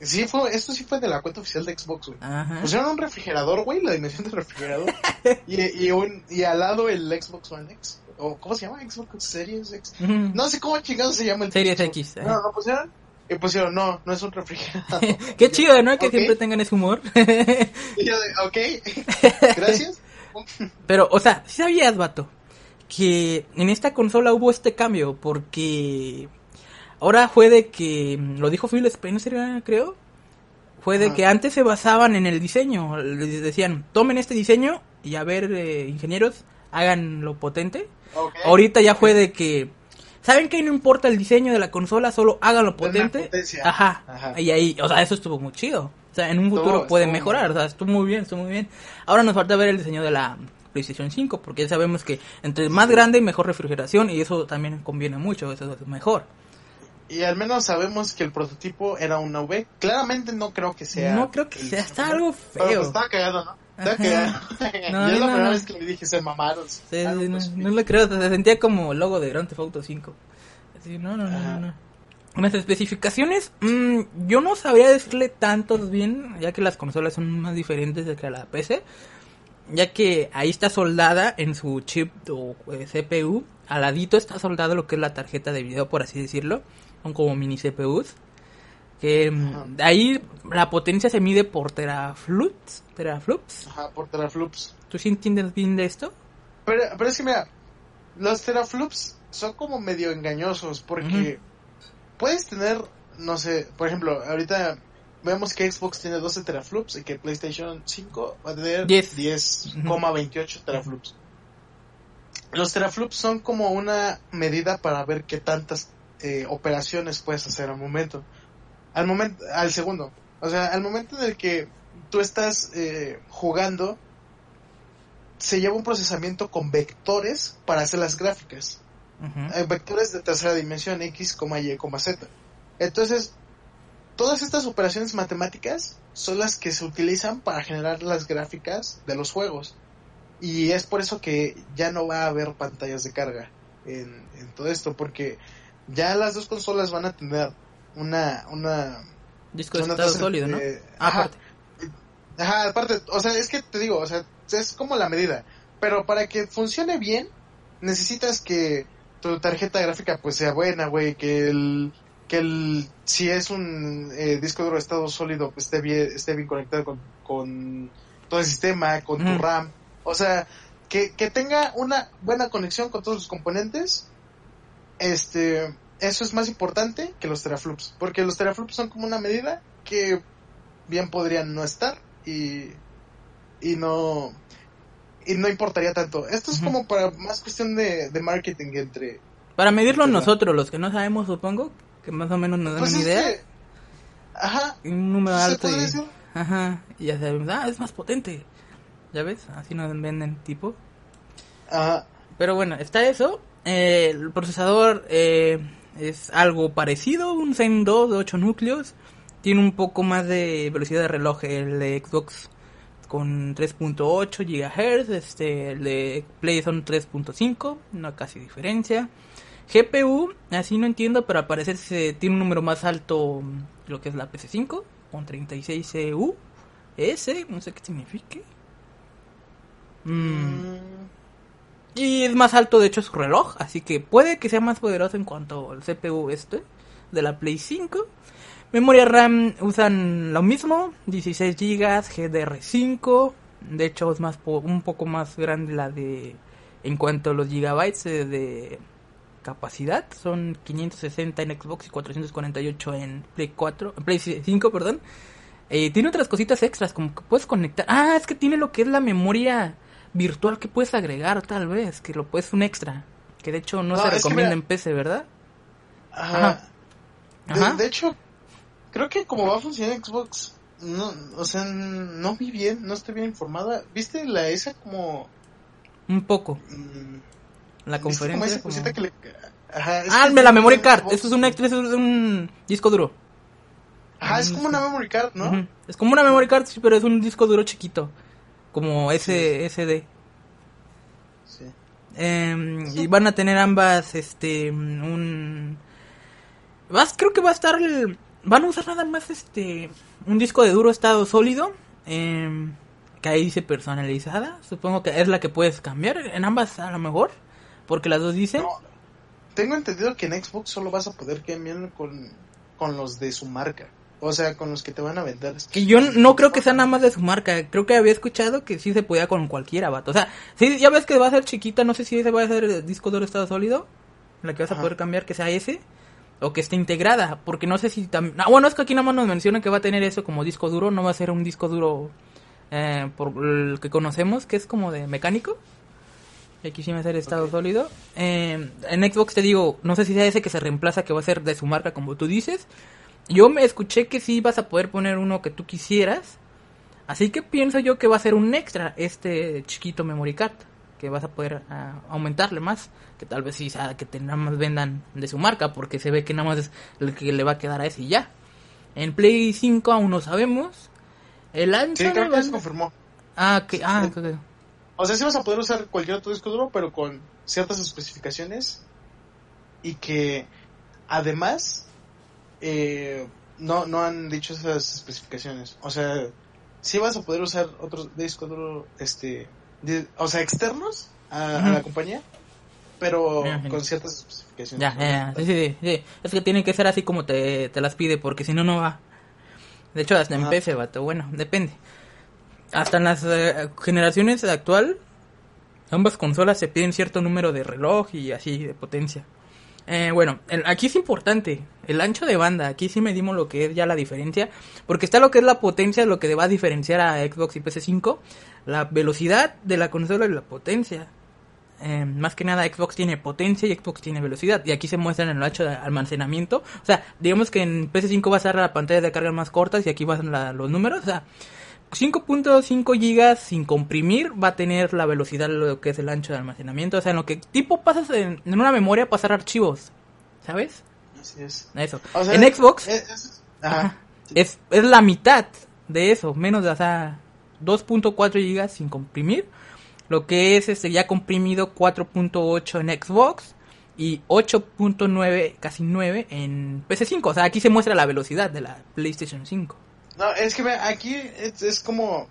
sí fue esto sí fue de la cuenta oficial de Xbox, güey. Pusieron un refrigerador, güey, la dimensión del refrigerador. y, y, un, y al lado el Xbox One X. ¿O cómo se llama? Xbox Series X. No sé cómo chingados se llama el Series pinche X, Xbox. No, no pusieron. Y pusieron, no, no es un refrigerador. Qué chido, ¿no? Que siempre tengan ese humor. y yo de, ok, gracias. Pero, o sea, ¿sí sabías, vato, que en esta consola hubo este cambio, porque ahora fue de que, lo dijo Phil Spencer, creo, fue de que antes se basaban en el diseño, les decían, tomen este diseño y a ver, eh, ingenieros, hagan lo potente. Ahorita ya fue de que, ¿saben que no importa el diseño de la consola, solo hagan lo potente? Ajá. Ajá. Y ahí, o sea, eso estuvo muy chido. O sea, en un futuro Estuvo- puede estuvo mejorar, o sea, estuvo muy bien, estuvo muy bien. Ahora nos falta ver el diseño de la PlayStation 5, porque ya sabemos que entre más grande mejor refrigeración y eso también conviene mucho, eso es mejor. Y al menos sabemos que el prototipo era una V. Claramente no creo que sea. No creo que sea, está algo Pero pues feo. estaba cagado, ¿no? Estaba cagado. No, Yo no, la primera no. vez que le dije, se mamaron. Sí, sí, no, pues, no lo creo, se sentía como logo de Grand Theft Auto 5. Así, no, no, no, no, no. Las especificaciones, mm, yo no sabría decirle tantos bien, ya que las consolas son más diferentes de que la PC, ya que ahí está soldada en su chip o eh, CPU, al ladito está soldado lo que es la tarjeta de video, por así decirlo, son como mini CPUs, que mm, Ajá. ahí la potencia se mide por teraflops, teraflops. Ajá, por teraflops. ¿Tú sí entiendes bien de esto? Pero, pero es que mira, los teraflops son como medio engañosos porque puedes tener, no sé, por ejemplo, ahorita vemos que Xbox tiene 12 teraflops y que PlayStation 5 va a tener Diez. 10,28 teraflops. Los teraflops son como una medida para ver qué tantas eh, operaciones puedes hacer al momento. Al momento, al segundo. O sea, al momento en el que tú estás eh, jugando, se lleva un procesamiento con vectores para hacer las gráficas. Vectores de tercera dimensión, X, Y, Z. Entonces, todas estas operaciones matemáticas son las que se utilizan para generar las gráficas de los juegos. Y es por eso que ya no va a haber pantallas de carga en, en todo esto, porque ya las dos consolas van a tener una... una Disco de una estado tasa sólido, ¿no? de- Ah, ajá, aparte. Ajá, aparte, o sea, es que te digo, o sea, es como la medida. Pero para que funcione bien, necesitas que tu tarjeta gráfica pues sea buena, güey, que el que el si es un eh, disco duro de estado sólido pues, esté bien esté bien conectado con, con todo el sistema, con tu. RAM. O sea, que, que tenga una buena conexión con todos los componentes. Este, eso es más importante que los teraflops, porque los teraflops son como una medida que bien podrían no estar y y no y no importaría tanto. Esto es como para más cuestión de, de marketing entre Para medirlo nosotros, los que no sabemos, supongo, que más o menos nos dan pues una idea. que ajá, Un número alto y... decir. Ajá, y ya sabemos, ah, es más potente. ¿Ya ves? Así nos venden tipo. Ajá. Pero bueno, está eso. Eh, el procesador eh, es algo parecido, un Zen 2 de 8 núcleos. Tiene un poco más de velocidad de reloj el de Xbox con 3.8 GHz. Este, el de Play son 3.5, no casi diferencia. GPU, así no entiendo, pero al parecer se tiene un número más alto lo que es la PC5 con 36 EU. S, no sé qué signifique. Mm, Y es más alto, de hecho, su reloj. Así que puede que sea más poderoso en cuanto al CPU este de la Play 5. Memoria RAM usan lo mismo, 16 GB, GDR5. De hecho, es más po- un poco más grande la de. En cuanto a los gigabytes eh, de capacidad, son 560 en Xbox y 448 en Play 4, en Play 5, perdón. Eh, tiene otras cositas extras, como que puedes conectar. Ah, es que tiene lo que es la memoria virtual que puedes agregar, tal vez, que lo puedes un extra. Que de hecho no, No, se recomienda en PC, ¿verdad? Ajá. Ajá. De, Ajá. de hecho, creo que como va a funcionar Xbox, no, o sea, no vi bien, no estoy bien informada. ¿Viste la esa como Un poco. mm, La ¿viste como conferencia. esa como- cosita que le Ajá, Ah, me la memory card. Xbox. Esto es un eso es un disco duro. Ajá, es como una memory card, ¿no? Es como una memory card, sí, pero es un disco duro chiquito. Como SSD. Sí. Eh, y van a tener ambas, este, un... Vas, creo que va a estar el... Van a usar nada más, este, un disco de duro estado sólido. eh, que ahí dice personalizada. Supongo que es la que puedes cambiar. En ambas a lo mejor. Porque las dos dicen... No, tengo entendido que en Xbox solo vas a poder cambiar con, con los de su marca. O sea, con los que te van a vender. Que yo no creo que sea nada más de su marca. Creo que había escuchado que sí se podía con cualquiera, vato. O sea, sí, ya ves que va a ser chiquita. No sé si ese va a ser el disco duro estado sólido. La que vas a poder cambiar que sea ese. O que esté integrada. Porque no sé si también... Ah, bueno, es que aquí nada más nos menciona que va a tener eso como disco duro. No va a ser un disco duro eh, por el que conocemos, que es como de mecánico. Y aquí sí va a ser estado sólido. Eh, en Xbox te digo, no sé si sea ese que se reemplaza, que va a ser de su marca, como tú dices. Yo me escuché que sí vas a poder poner uno que tú quisieras. Así que pienso yo que va a ser un extra este chiquito memory card. Que vas a poder ah, aumentarle más. Que tal vez sí sea que te nada más vendan de su marca. Porque se ve que nada más es el que le va a quedar a ese y ya. En Play 5 aún no sabemos. El ancho Sí, creo que ya se confirmó. Ah, que, ah, Sí. O sea, sí vas a poder usar cualquier otro disco duro, pero con ciertas especificaciones. Y que además eh, no, no han dicho esas especificaciones. O sea, sí vas a poder usar otro disco duro, este, de- o sea, externos a, la compañía, pero con ciertas especificaciones. Ya, ya, ya. Sí, sí, sí. Es que tiene que ser así como te, te las pide, porque si no, no va. De hecho, hasta en. PC, vato. Bueno, depende. Hasta en las eh, generaciones actual, ambas consolas se piden cierto número de reloj y así de potencia. Eh, bueno, el- aquí es importante el ancho de banda. Aquí sí medimos lo que es ya la diferencia. Porque está lo que es la potencia, lo que va a diferenciar a Xbox y PC5. La velocidad de la consola y la potencia. Eh, más que nada Xbox tiene potencia y Xbox tiene velocidad. Y aquí se muestran en el ancho de almacenamiento. O sea, digamos que en PS5 va a estar la pantalla de carga más cortas y aquí van la- los números. O sea, 5.5 gigas sin comprimir va a tener la velocidad lo que es el ancho de almacenamiento. O sea, en lo que tipo pasas en, en una memoria pasar archivos. ¿Sabes? Así es. Eso. O sea, en Xbox es, es- ajá. es, es la mitad de eso. Menos de, o sea, 2.4 gigas sin comprimir. Lo que es este ya comprimido 4.8 en Xbox. Y 8.9, casi 9 en PC5. O sea, aquí se muestra la velocidad de la PlayStation 5. No, es que aquí es, como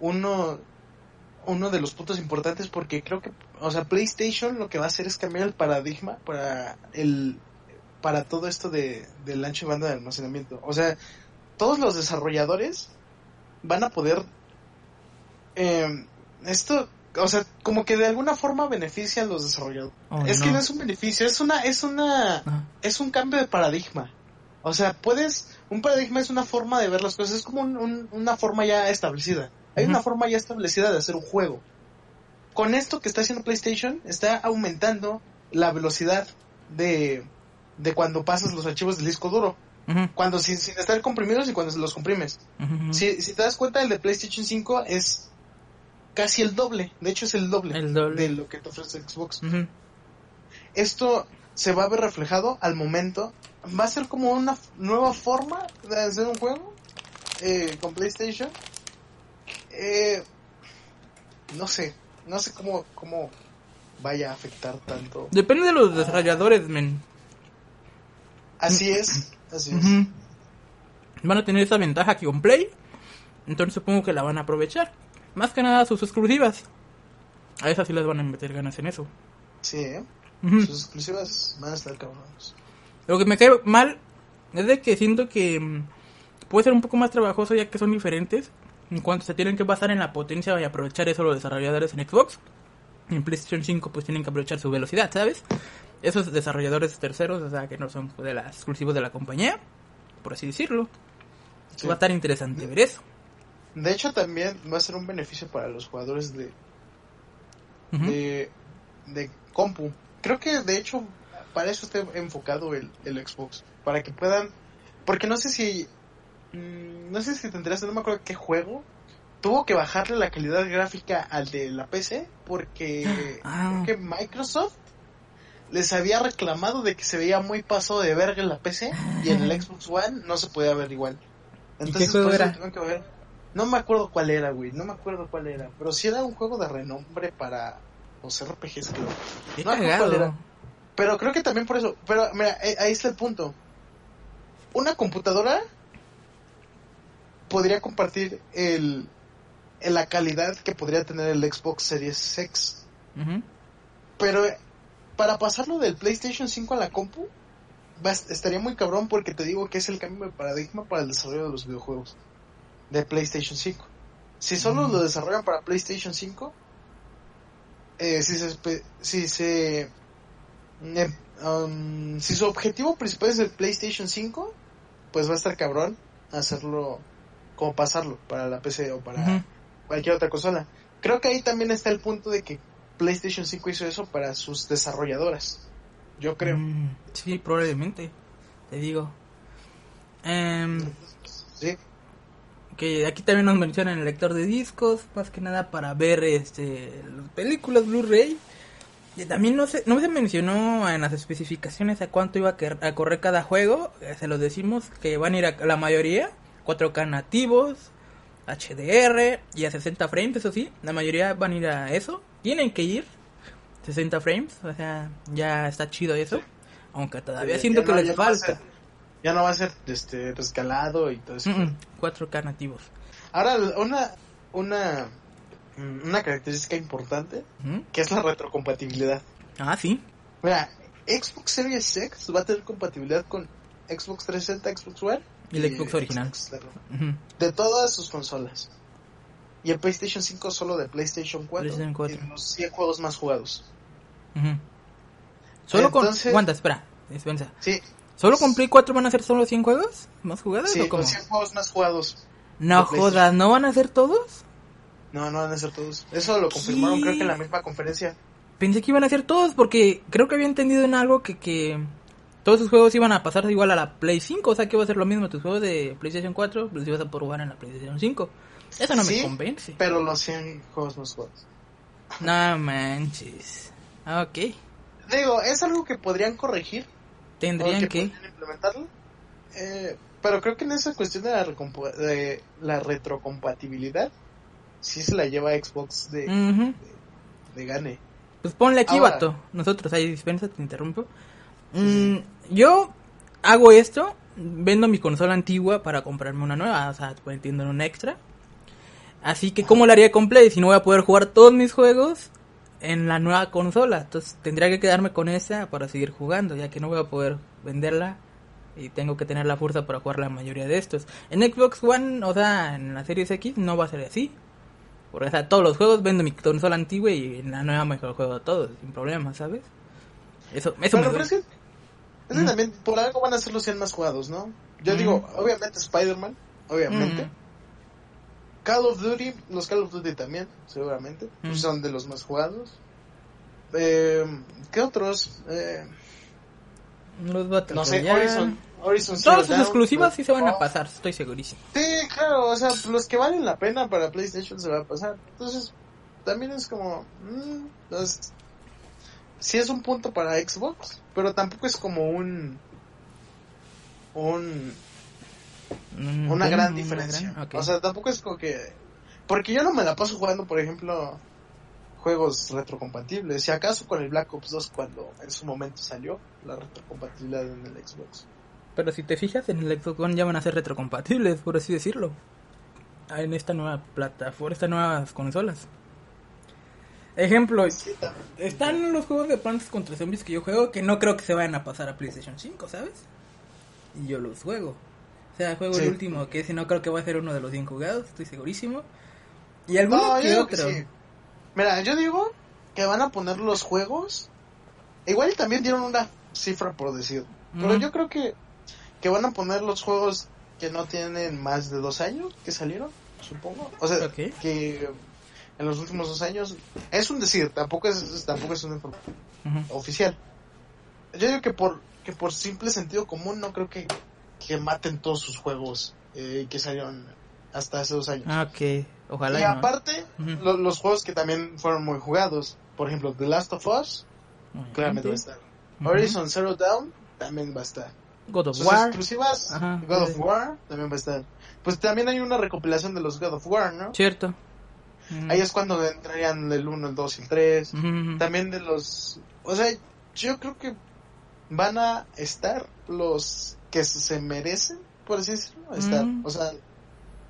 uno uno de los puntos importantes porque creo que, o sea, PlayStation lo que va a hacer es cambiar el paradigma para el para todo esto de del ancho de banda de almacenamiento. O sea, todos los desarrolladores van a poder eh, esto, o sea, como que de alguna forma beneficia a los desarrolladores. Oh, es que no. es un beneficio, es una es una Ajá. es un cambio de paradigma. O sea, puedes, un paradigma es una forma de ver las cosas, es como un- un- una forma ya establecida. Hay una forma ya establecida de hacer un juego. Con esto que está haciendo PlayStation, está aumentando la velocidad de, de cuando pasas los archivos del disco duro. Cuando sin, sin estar comprimidos y cuando los comprimes. Si, si te das cuenta, el de PlayStation 5 es casi el doble. De hecho, es el doble, El doble. de lo que te ofrece Xbox esto se va a ver reflejado al momento. Va a ser como una nueva forma de hacer un juego eh, con PlayStation. Eh, no sé, no sé cómo, cómo vaya a afectar tanto. Depende de los desarrolladores, men. Así es, así es. Van a tener esa ventaja que con Play. Entonces supongo que la van a aprovechar. Más que nada sus exclusivas. A esas sí les van a meter ganas en eso. Sí, ¿eh? Sus exclusivas van a estar cabrones. Lo que me cae mal es de que siento que mm, puede ser un poco más trabajoso ya que son diferentes. En cuanto se tienen que basar en la potencia y aprovechar eso los desarrolladores en Xbox. En PlayStation 5 pues tienen que aprovechar su velocidad, ¿sabes? Esos desarrolladores terceros, o sea, que no son de las exclusivos de la compañía, por así decirlo. Sí. Va a estar interesante ver eso. De hecho, también va a ser un beneficio para los jugadores de, de, de compu. Creo que de hecho para eso está enfocado el, el Xbox. Para que puedan... Porque no sé si... mm, No sé si te enteraste, no me acuerdo qué juego. Tuvo que bajarle la calidad gráfica al de la PC porque Ah. creo que Microsoft les había reclamado de que se veía muy paso de verga en la PC y en el Xbox One no se podía ver igual. qué juego era? que ver. No me acuerdo cuál era, güey. No me acuerdo cuál era. Pero sí era un juego de renombre para los RPGs, creo. Qué no me acuerdo cuál cagado. era. Pero creo que también por eso. Pero mira, eh, ahí está el punto. Una computadora podría compartir el, el- la calidad que podría tener el Xbox Series X. Pero eh, para pasarlo del PlayStation 5 a la compu, estaría muy cabrón porque te digo que es el cambio de paradigma para el desarrollo de los videojuegos de PlayStation 5. Si solo Mm. lo desarrollan para PlayStation 5, eh, si se, si se eh, um, si su objetivo principal es el PlayStation 5, pues va a estar cabrón hacerlo como pasarlo para la PC o para cualquier otra consola. Creo que ahí también está el punto de que PlayStation 5 hizo eso para sus desarrolladoras. Yo creo. Mm, sí, probablemente. Te digo. Em, Sí. Que aquí también nos mencionan el lector de discos, más que nada para ver este las películas Blu-ray. Y también no se, no se mencionó en las especificaciones a cuánto iba a, que- a correr cada juego. Eh, Se los decimos que van a ir a la mayoría 4K nativos, HDR y a 60 frames, eso sí. La mayoría van a ir a eso. Tienen que ir 60 frames, o sea, ya está chido eso. Aunque todavía siento que no- les falta. Ya no va a ser este rescalado y todo eso. Mm, mm, 4K nativos. Ahora una una mm, una característica importante que es la retrocompatibilidad. Ah, sí. Mira, Xbox Series X va a tener compatibilidad con Xbox 360, Xbox One Y el Xbox original. de todas sus consolas. Y el PlayStation 5 solo de PlayStation 4, PlayStation 4. y los 100 juegos más jugados. Solo Entonces- con... Aguanta, espera. Dispensa. Sí, ¿Solo con Play 4 van a ser solo 100 juegos? ¿Más jugados sí, o cómo? los 100 juegos más jugados. No jodas, ¿no van a ser todos? No, no van a ser todos. Eso lo confirmaron ¿Qué? creo que en la misma conferencia. Pensé que iban a ser todos porque creo que había entendido en algo que, que todos sus juegos iban a pasar igual a la Play 5, o sea que iba a ser lo mismo tus juegos de PlayStation 4, los ibas a poder jugar en la PlayStation 5. Eso no Sí, me convence. Pero los 100 juegos más jugados. No manches. Ok, Digo, es algo que podrían corregir. Tendrían que... implementarlo. Eh, pero creo que en esa cuestión de la, de la retrocompatibilidad, sí se la lleva Xbox de, Ujú. de gane. Pues ponle aquí, Ahora. vato. Nosotros, ahí dispensa, te interrumpo. Mm, yo hago esto, vendo mi consola antigua para comprarme una nueva, o sea, entiendo un extra. Así que, ¿cómo lo haría con Play? Si no voy a poder jugar todos mis juegos en la nueva consola. Entonces, tendría que quedarme con esa para seguir jugando, ya que no voy a poder venderla y tengo que tener la fuerza para jugar la mayoría de estos. En Xbox One, o sea, en la Series X, no va a ser así. Porque, o sea, todos los juegos vendo mi consola antigua y en la nueva mejor juego todos, sin problema, ¿sabes? Eso, eso me Pero, es que, también por algo van a ser los 100 más jugados, ¿no? Yo digo, obviamente Spider-Man, obviamente. Call of Duty, los Call of Duty también, seguramente, pues Ujú. son de los más jugados. Eh, ¿Qué otros? Eh, Los Battle no sé, Royale. Horizon, Horizon Todas sus Dawn, exclusivas sí se van a pasar, estoy segurísimo. Sí, claro, o sea, los que valen la pena para PlayStation se va a pasar. Entonces, también es como... mm, pues, sí es un punto para Xbox, pero tampoco es como un... un Mm, una gran una diferencia. gran-. O sea, tampoco es como que... Porque yo no me la paso jugando, por ejemplo, juegos retrocompatibles. Si acaso con el Black Ops 2 cuando en su momento salió la retrocompatibilidad en el Xbox. Pero si te fijas, en el Xbox One ya van a ser retrocompatibles, por así decirlo. Ah, En esta nueva plataforma, estas nuevas consolas. Ejemplo, Sí, están los juegos de Plantas contra Zombies que yo juego que no creo que se vayan a pasar a PlayStation 5, ¿sabes? Y yo los juego. Sea, juego Sí. el último, que ese no creo que va a ser uno de los bien jugados, estoy segurísimo. Y alguno No, que otro. sí. Mira, yo digo que van a poner los juegos. Igual también dieron una cifra por decir. Pero yo creo que, que van a poner los juegos que no tienen más de dos años que salieron, supongo. O sea, que en los últimos dos años. Es un decir, tampoco es, tampoco es una información oficial. Yo digo que por, que por simple sentido común no creo que, que maten todos sus juegos eh, que salieron hasta hace dos años. Ah, ok. Ojalá. Y no. aparte, lo- los juegos que también fueron muy jugados. Por ejemplo, The Last of Us, claramente va a estar. Horizon Zero Dawn también va a estar. God of Sus War. exclusivas, Ajá. God of War también va a estar. Pues también hay una recopilación de los God of War, ¿no? Cierto. Ahí es cuando entrarían el 1, el 2 y el 3. Ujú. También de los... O sea, yo creo que van a estar los que se merecen, por así decirlo, estar. Mm. O sea,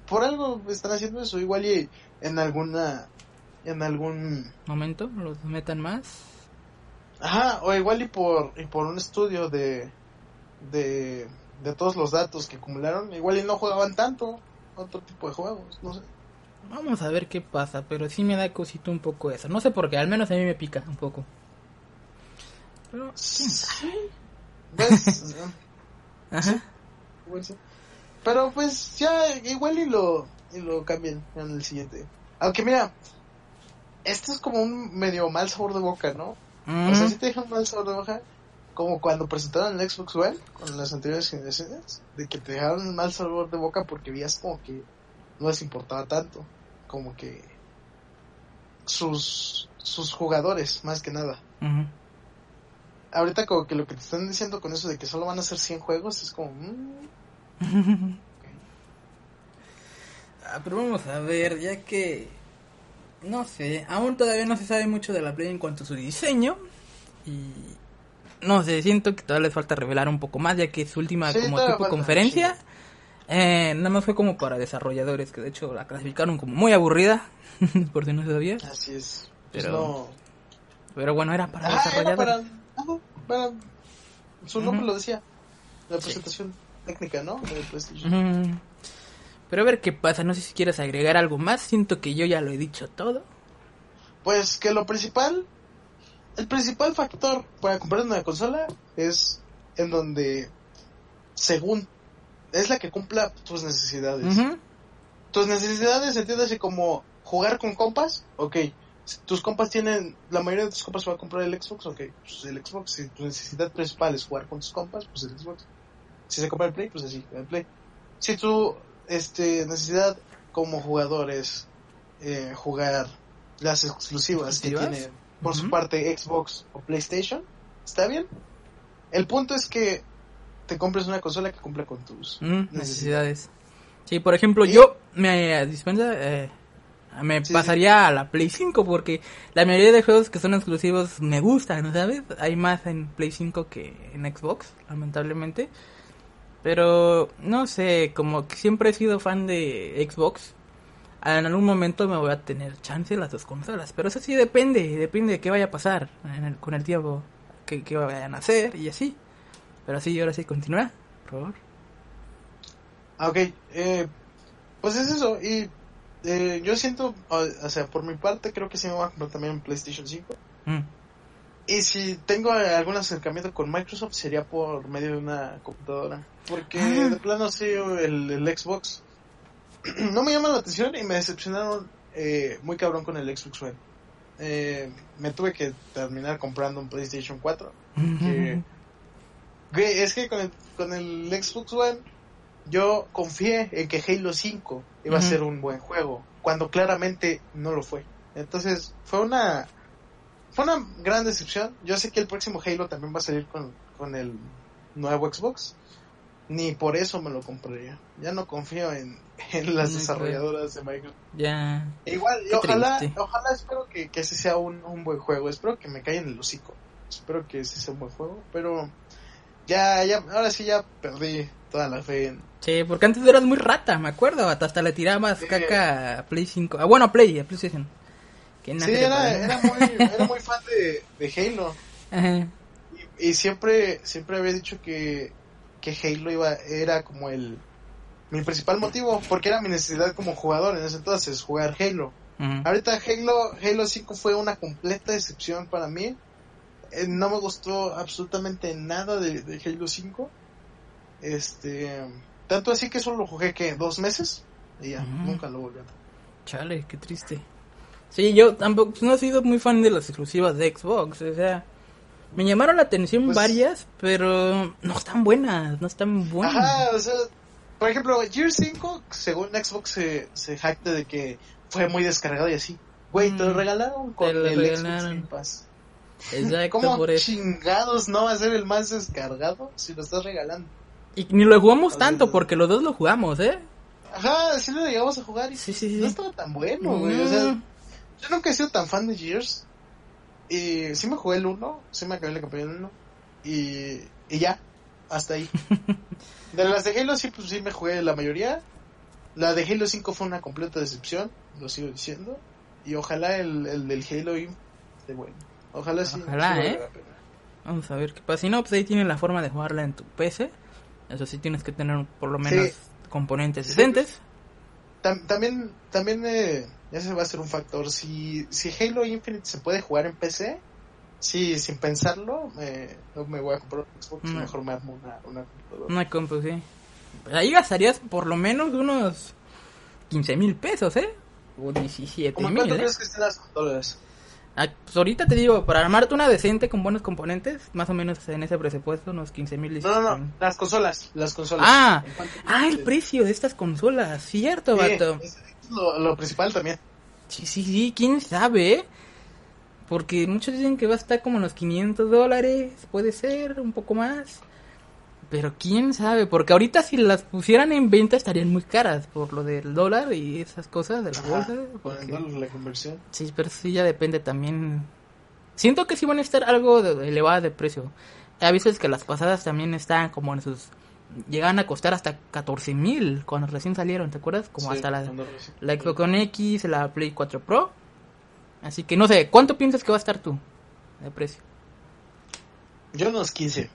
por algo están haciendo eso. Igual y en alguna... En algún... Momento, los metan más. Ajá, o igual y por, y por un estudio de, de, de todos los datos que acumularon, igual y no jugaban tanto otro tipo de juegos, no sé. Vamos a ver qué pasa, pero sí me da cosito un poco eso. No sé por qué, al menos a mí me pica un poco. Pero, Sí. ¿Ves? ajá. Sí. Pero pues ya igual y lo, y lo cambian en el siguiente. Aunque mira, este es como un medio mal sabor de boca, ¿no? O sea, si te dejan mal sabor de boca, como cuando presentaron el Xbox One con las anteriores generaciones, de que te dejaron mal sabor de boca porque veías como que no les importaba tanto, como que sus sus jugadores, más que nada. Ahorita como que lo que te están diciendo con eso de que solo van a ser 100 juegos es como... mm, Ah, pero vamos a ver, ya que no sé, aún todavía no se sabe mucho de la Play en cuanto a su diseño y no sé, siento que todavía les falta revelar un poco más, ya que su última Sí, como tipo conferencia eh, nada más fue como para desarrolladores, que de hecho la clasificaron como muy aburrida, por si no se sabía, así es. Pues Pero no... pero bueno, era para Ah, era desarrolladores. para, para- Su nombre lo decía. La Sí. presentación técnica, ¿no? De PlayStation. Ujú. Pero a ver qué pasa, no sé si quieres agregar algo más, siento que yo ya lo he dicho todo. Pues que lo principal, el principal factor para comprar una consola es en donde, según, es la que cumpla tus necesidades. Ujú. Tus necesidades, entiéndase como jugar con compas, ok, Si tus compas tienen, la mayoría de tus compas va a comprar el Xbox, ok, pues el Xbox, si tu necesidad principal es jugar con tus compas, pues el Xbox. Si se compra el Play, pues así, el Play. Si tu este, necesidad como jugador es eh, jugar las exclusivas que tiene por su parte Xbox o PlayStation, está bien. El punto es que te compres una consola que cumpla con tus Mm, necesidades. Sí, por ejemplo, yo me dispensa, eh, me Sí, pasaría a la Play 5 porque la mayoría de juegos que son exclusivos me gustan, ¿sabes? Hay más en Play 5 que en Xbox, lamentablemente. Pero no sé, como que siempre he sido fan de Xbox. En algún momento me voy a tener chance las dos consolas, pero eso sí depende, depende de qué vaya a pasar en el- con el tiempo, qué, qué vayan a hacer y así. Pero sí, ahora sí, continúa, por favor. Ah, ok, eh, pues es eso. Y eh, yo siento, o, o sea, por mi parte, creo que sí me voy a comprar también un PlayStation 5. Mm. Y si tengo algún acercamiento con Microsoft, sería por medio de una computadora. Porque Ah. de plano, sí, el, el Xbox no me llama la atención y me decepcionaron eh, muy cabrón con el Xbox One. Eh, me tuve que terminar comprando un PlayStation 4. Que- es que con el, con el Xbox One yo confié en que Halo 5 iba a ser un buen juego, cuando claramente no lo fue. Entonces, fue una fue una gran decepción. Yo sé que el próximo Halo también va a salir con, con el nuevo Xbox. Ni por eso me lo compraría. Ya no confío en, en las Mm, desarrolladoras de Microsoft. Ya. Igual, y Qué ojalá, triste. ojalá espero que, que ese sea un, un buen juego. Espero que me caiga en el hocico. Espero que ese sea un buen juego. Pero ya, ya, ahora sí ya perdí toda la fe en... Sí, porque antes eras muy rata, me acuerdo. Hasta, hasta le tirabas Sí. caca a Play 5. Ah, bueno, a Play, a PlayStation. Que nada Sí, era, era, muy, era muy fan de, de Halo. Ajá. Y, y siempre, siempre había dicho que, que Halo iba, era como el... Mi principal motivo, porque era mi necesidad como jugador en ese entonces, jugar Halo. Ahorita Halo, Halo 5 fue una completa decepción para mí. Eh, no me gustó absolutamente nada de, de Halo 5. Este, tanto así que solo jugué que dos meses y ya, nunca lo volví a. Chale, qué triste. Sí, yo tampoco no he sido muy fan de las exclusivas de Xbox. O sea, me llamaron la atención Pues- varias, pero no están buenas, no están buenas. Ajá, o sea, por ejemplo, Gear 5, según Xbox se, se jacta de que fue muy descargado y así. Güey, te lo Mm, regalaron con lo el regalaron. Xbox Game Pass. Exacto, ¿Cómo por eso. chingados no va a ser el más descargado si lo estás regalando? Y ni lo jugamos tanto, porque los dos lo jugamos, ¿eh? Ajá, sí lo llegamos a jugar y Sí, sí, sí. no estaba tan bueno, güey. O sea, Mm. yo nunca he sido tan fan de Gears. Y sí me jugué el 1, sí me acabé la campaña del 1. Y, y ya, hasta ahí. de las de Halo sí, pues sí me jugué la mayoría. La de Halo 5 fue una completa decepción, lo sigo diciendo. Y ojalá el, el del Halo Inf esté bueno. Ojalá sí. Ojalá, sí valga ¿eh? Vamos a ver qué pasa. Si no, pues ahí tienen la forma de jugarla en tu PC. Eso sí, tienes que tener por lo menos Sí. componentes decentes. Tam- también, también eh, ese va a ser un factor. Si, si Halo Infinite se puede jugar en PC, sí, sin pensarlo, me, no me voy a comprar un Xbox, No. mejor me armo una, una computadora. Una compu, sí. Pues ahí gastarías por lo menos unos 15 mil pesos, ¿eh? O 17 ¿Cómo mil, cuánto ¿eh? crees que estén las consolas? Ah, pues ahorita te digo, para armarte una decente con buenos componentes, más o menos en ese presupuesto, unos 15 mil. No, no, no, las consolas, las consolas. Ah, ¿En cuánto ah, el precio de estas consolas, cierto, Sí, vato. es lo, lo principal también. Sí, sí, sí, quién sabe, ¿eh? Porque muchos dicen que va a estar como en los 500 dólares, puede ser, un poco más. Pero quién sabe, porque ahorita si las pusieran en venta estarían muy caras por lo del dólar y esas cosas de la Ajá, bolsa. El porque- dólar, la conversión. Sí, pero sí ya depende también. Siento que sí van a estar algo de- elevadas de precio. Hay veces que las pasadas también están como en sus... Llegan a costar hasta 14 mil cuando recién salieron, ¿te acuerdas? Como Sí, hasta la, cuando recién- la Xbox One X, la Play 4 Pro. Así que no sé, ¿cuánto piensas que va a estar tú de precio? Yo unos 15.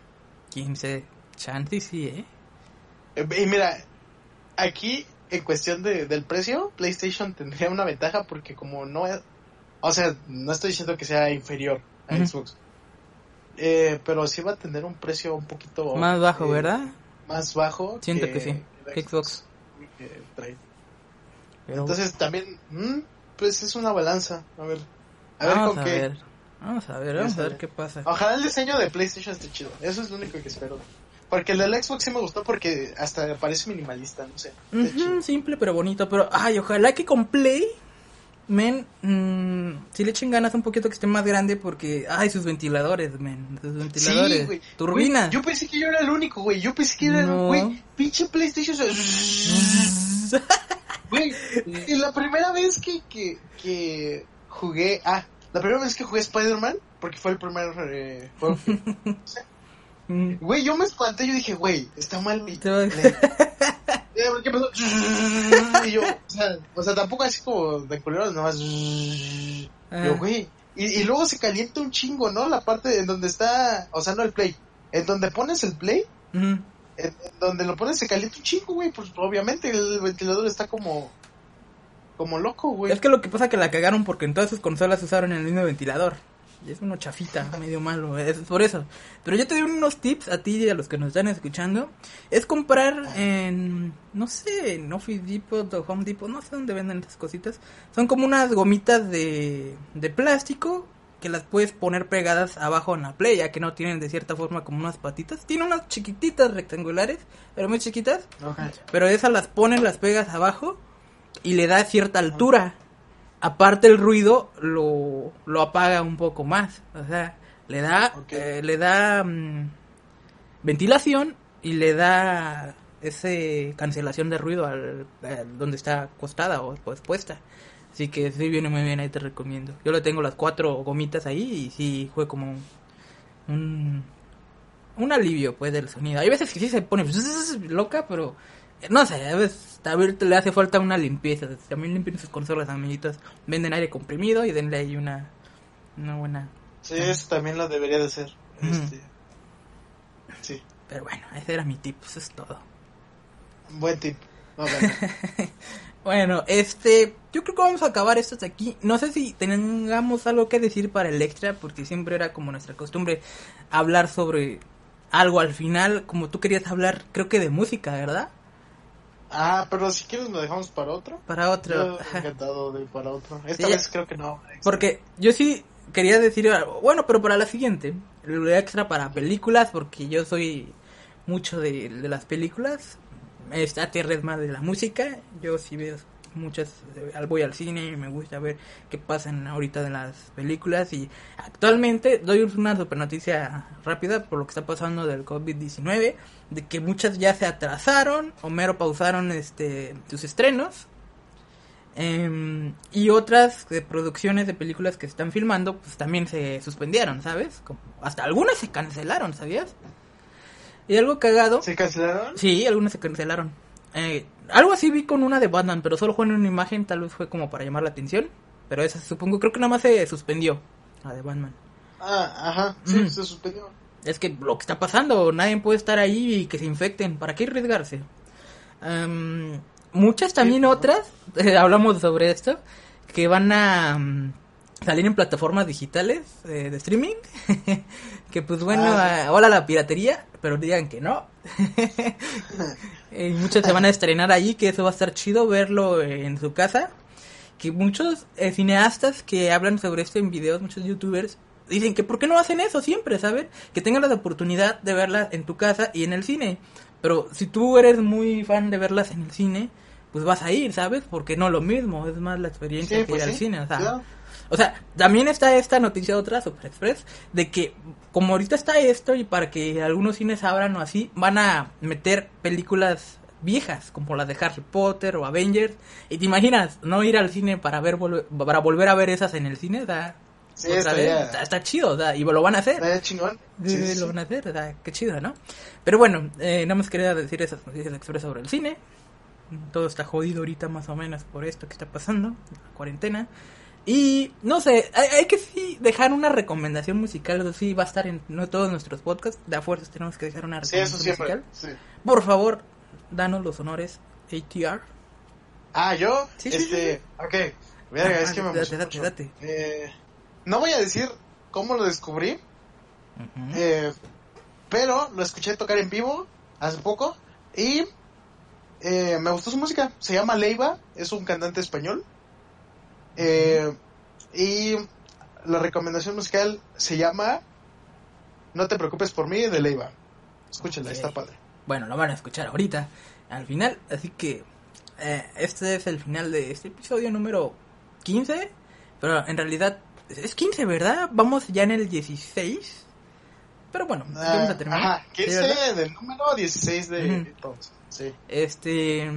15. Chanti sí, ¿eh? Eh, Y mira, aquí en cuestión de, del precio, PlayStation tendría una ventaja porque como no es... O sea, no estoy diciendo que sea inferior a. Xbox. Eh, pero sí va a tener un precio un poquito... Más bajo, eh, ¿verdad? Más bajo. Siento que sí, Xbox. que trae. Pero- Entonces también, mm, pues es una balanza. A ver, A ver vamos con a qué. ver. Vamos a ver, vamos a ver qué pasa. Ojalá el diseño de PlayStation esté chido. Eso es lo único que espero. Porque el del Xbox sí me gustó porque hasta parece minimalista, no sé. Simple pero bonito, pero ay, ojalá que con Play, men, mm, si le echen ganas un poquito que esté más grande porque, ay, sus ventiladores, men, sus ventiladores, Sí, güey. turbina. Güey, Yo pensé que yo era el único, güey. Yo pensé que era el No. güey. Pinche PlayStation. Güey, la primera vez que, que, que jugué. Ah, la primera vez que jugué Spider-Man, porque fue el primer eh, juego que. Mm, Güey, yo me espanté. Yo dije, güey, está mal mi. Eh, ¿Qué pasó? Y yo, o sea, o sea, tampoco así como de culeros, nomás. Ah. Yo, güey. Y, y luego se calienta un chingo, ¿no? La parte en donde está. O sea, no el play. En donde pones el play. En donde lo pones se calienta un chingo, güey. Pues obviamente el ventilador está como. Como loco, güey. Es que lo que pasa es que la cagaron porque en todas sus consolas usaron el mismo ventilador. Es uno chafita, medio malo, es por eso. Pero yo te doy unos tips a ti y a los que nos están escuchando. Es comprar en, no sé, en Office Depot o Home Depot, no sé dónde venden estas cositas. Son como unas gomitas de, de plástico que las puedes poner pegadas abajo en la play, ya que no tienen de cierta forma como unas patitas. Tienen unas chiquititas rectangulares, pero muy chiquitas. Pero esas las pones, las pegas abajo y le da cierta altura. Aparte el ruido lo, lo apaga un poco más. O sea, le da, eh, le da mm, ventilación y le da ese cancelación de ruido al, al donde está acostada o pues puesta. Así que sí viene muy bien, ahí te recomiendo. Yo le tengo las cuatro gomitas ahí y sí fue como un, un alivio pues del sonido. Hay veces que sí se pone loca, pero no sé, a veces a ver, le hace falta una limpieza. También limpien sus consolas, amiguitos. Venden aire comprimido y denle ahí una, una buena... Sí, eso también lo debería de ser. Ujú. Este. Sí, Pero bueno, ese era mi tip, eso es todo. buen tip. No, bueno. Bueno, este, yo creo que vamos a acabar esto hasta aquí. No sé si tengamos algo que decir para el extra, porque siempre era como nuestra costumbre hablar sobre algo al final, como tú querías hablar, creo que de música, ¿verdad? Ah, pero si quieres lo dejamos para otro. Para otro. Yo encantado de para otro. Esta Sí, vez creo que no. Porque yo sí quería decir, algo. bueno, pero para la siguiente, lo extra para películas, porque yo soy mucho de, de las películas. Esta tierra es más de la música. Yo sí veo muchas, eh, voy al cine y me gusta ver qué pasan ahorita en las películas. Y actualmente doy una super noticia rápida por lo que está pasando del COVID-19, de que muchas ya se atrasaron o mero pausaron este, sus estrenos. Em, y otras de producciones de películas que están filmando, pues también se suspendieron, ¿sabes? Como- hasta algunas se cancelaron, ¿sabías? Y algo cagado. ¿Se cancelaron? Sí, algunas se cancelaron. Eh, algo así vi con una de Batman, pero solo fue en una imagen, tal vez fue como para llamar la atención. Pero esa supongo, creo que nada más se suspendió, la de Batman. Ah, ajá. Sí, Mm. se suspendió. Es que lo que está pasando, nadie puede estar ahí y que se infecten. ¿Para qué arriesgarse? Em, muchas también otras, eh, hablamos sobre esto, que van a mm, salir en plataformas digitales eh, de streaming. que pues bueno, Ah, ah, hola la piratería, pero digan que no. y muchos se van a estrenar allí, que eso va a estar chido verlo eh, en su casa. Que muchos eh, cineastas que hablan sobre esto en videos, muchos youtubers, dicen que ¿por qué no hacen eso siempre, ¿sabes? Que tengan la oportunidad de verlas en tu casa y en el cine. Pero si tú eres muy fan de verlas en el cine, pues vas a ir, ¿sabes? Porque no lo mismo, es más la experiencia Sí, que pues ir al sí, cine, o sea. claro. O sea, también está esta noticia otra, Super Express, de que como ahorita está esto y para que algunos cines abran o así, van a meter películas viejas, como las de Harry Potter o Avengers. Y te imaginas, no ir al cine para ver volver- para volver a ver esas en el cine, da, Sí, otra vez, está, está chido, da, y lo van a hacer. Estaría chingón. Sí, Sí, sí, sí, lo van a hacer, sea, qué chido, ¿no? Pero bueno, eh, nada más quería decir esas noticias express sobre el cine. Todo está jodido ahorita más o menos por esto que está pasando, la cuarentena. Y no sé, hay, hay que sí dejar una recomendación musical, eso sí va a estar en no todos nuestros podcasts, de a fuerzas tenemos que dejar una Sí, eso recomendación musical. Sí. Por favor, danos los honores, ATR. Ah, yo, Sí, sí, este, ok, verga, Ah, es que me date, date, date. Eh, no voy a decir cómo lo descubrí, eh, pero lo escuché tocar en vivo hace poco y eh, me gustó su música. Se llama Leiva, es un cantante español. Eh, y la recomendación musical se llama No te preocupes por mí de Leiva. Escúchenla, está padre. Bueno, lo van a escuchar ahorita, al final, así que eh, este es el final de este episodio número 15, pero en realidad es 15, ¿verdad? Vamos ya en el 16. Pero bueno, ah, vamos a terminar. Ajá, 15 del número 16 de todos. Sí. Este,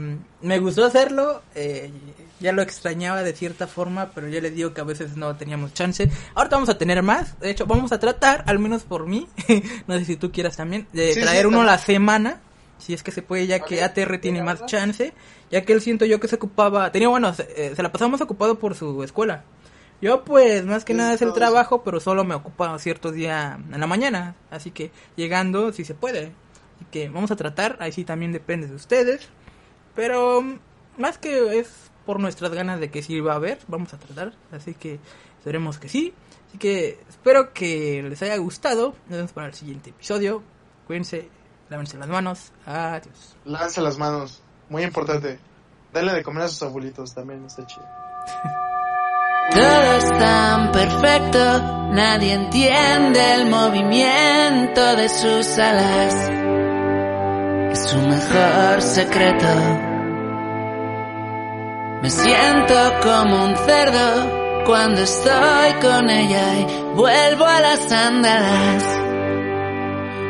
me gustó hacerlo, eh, ya lo extrañaba de cierta forma, pero ya le digo que a veces no teníamos chance. Ahorita vamos a tener más, de hecho vamos a tratar, al menos por mí, no sé si tú quieras también, de traer uno a la semana, si es que se puede, ya que ATR tiene más chance, ya que él siento yo que se ocupaba, tenía bueno, se, eh, se la pasamos ocupado por su escuela. Yo pues más que nada es el trabajo, pero solo me ocupa ciertos días en la mañana, así que llegando si se puede. Así que vamos a tratar, ahí sí también depende de ustedes. Pero más que es por nuestras ganas de que sí va a haber, vamos a tratar. Así que esperemos que sí. Así que espero que les haya gustado. Nos vemos para el siguiente episodio. Cuídense, lávense las manos. Adiós. Lávense las manos, muy importante. Dale de comer a sus abuelitos, también está chido. Todo es tan perfecto, nadie entiende el movimiento de sus alas es su mejor secreto. Me siento como un cerdo cuando estoy con ella y vuelvo a las andadas.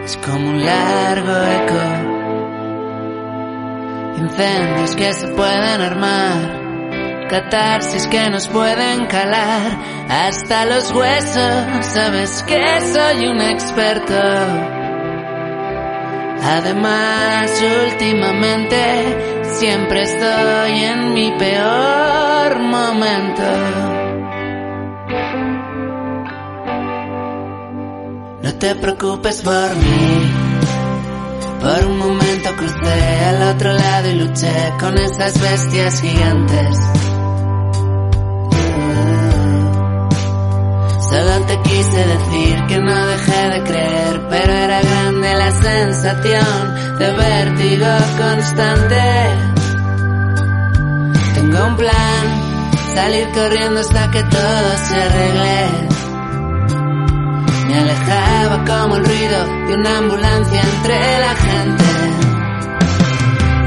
Es como un largo eco. Incendios que se pueden armar. Catarsis que nos pueden calar hasta los huesos. Sabes que soy un experto. Además, últimamente siempre estoy en mi peor momento. No te preocupes por mí. Por un momento crucé al otro lado y luché con esas bestias gigantes. Te quise decir que no dejé de creer, pero era grande la sensación de vértigo constante. Tengo un plan, salir corriendo hasta que todo se arregle. Me alejaba como el ruido de una ambulancia entre la gente.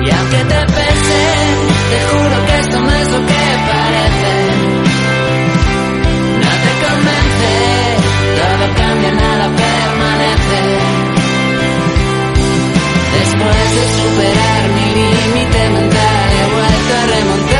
Y aunque te pese, te juro que esto no es lo que parece. Cambia, nada permanece. Después de superar mi límite mental, he vuelto a remontar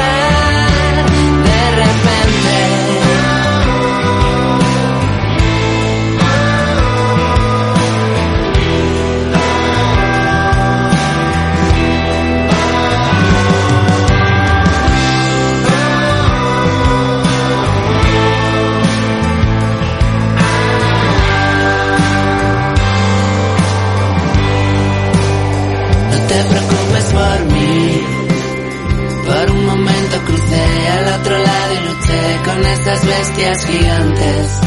bestias gigantes.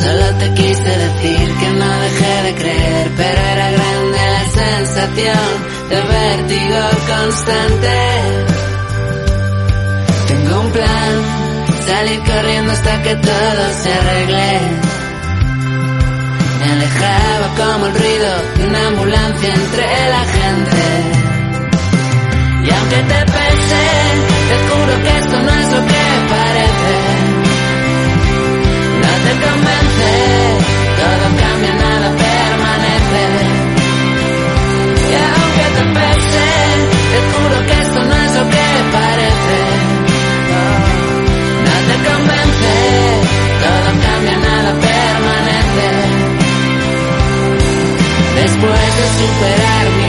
Solo te quise decir que no dejé de creer, pero era grande la sensación de vértigo constante. Tengo un plan, salir corriendo hasta que todo se arregle. Me alejaba como el ruido de una ambulancia entre la gente. Y aunque te te juro que esto no es lo que parece. No te convence, todo cambia, nada permanece. Y aunque te pese, te juro que esto no es lo que parece. No te convence, todo cambia, nada permanece. Después de superar mi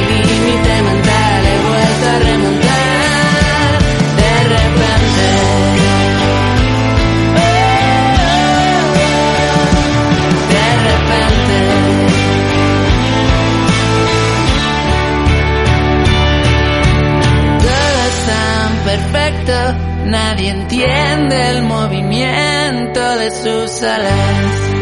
perfecto, nadie entiende el movimiento de sus alas.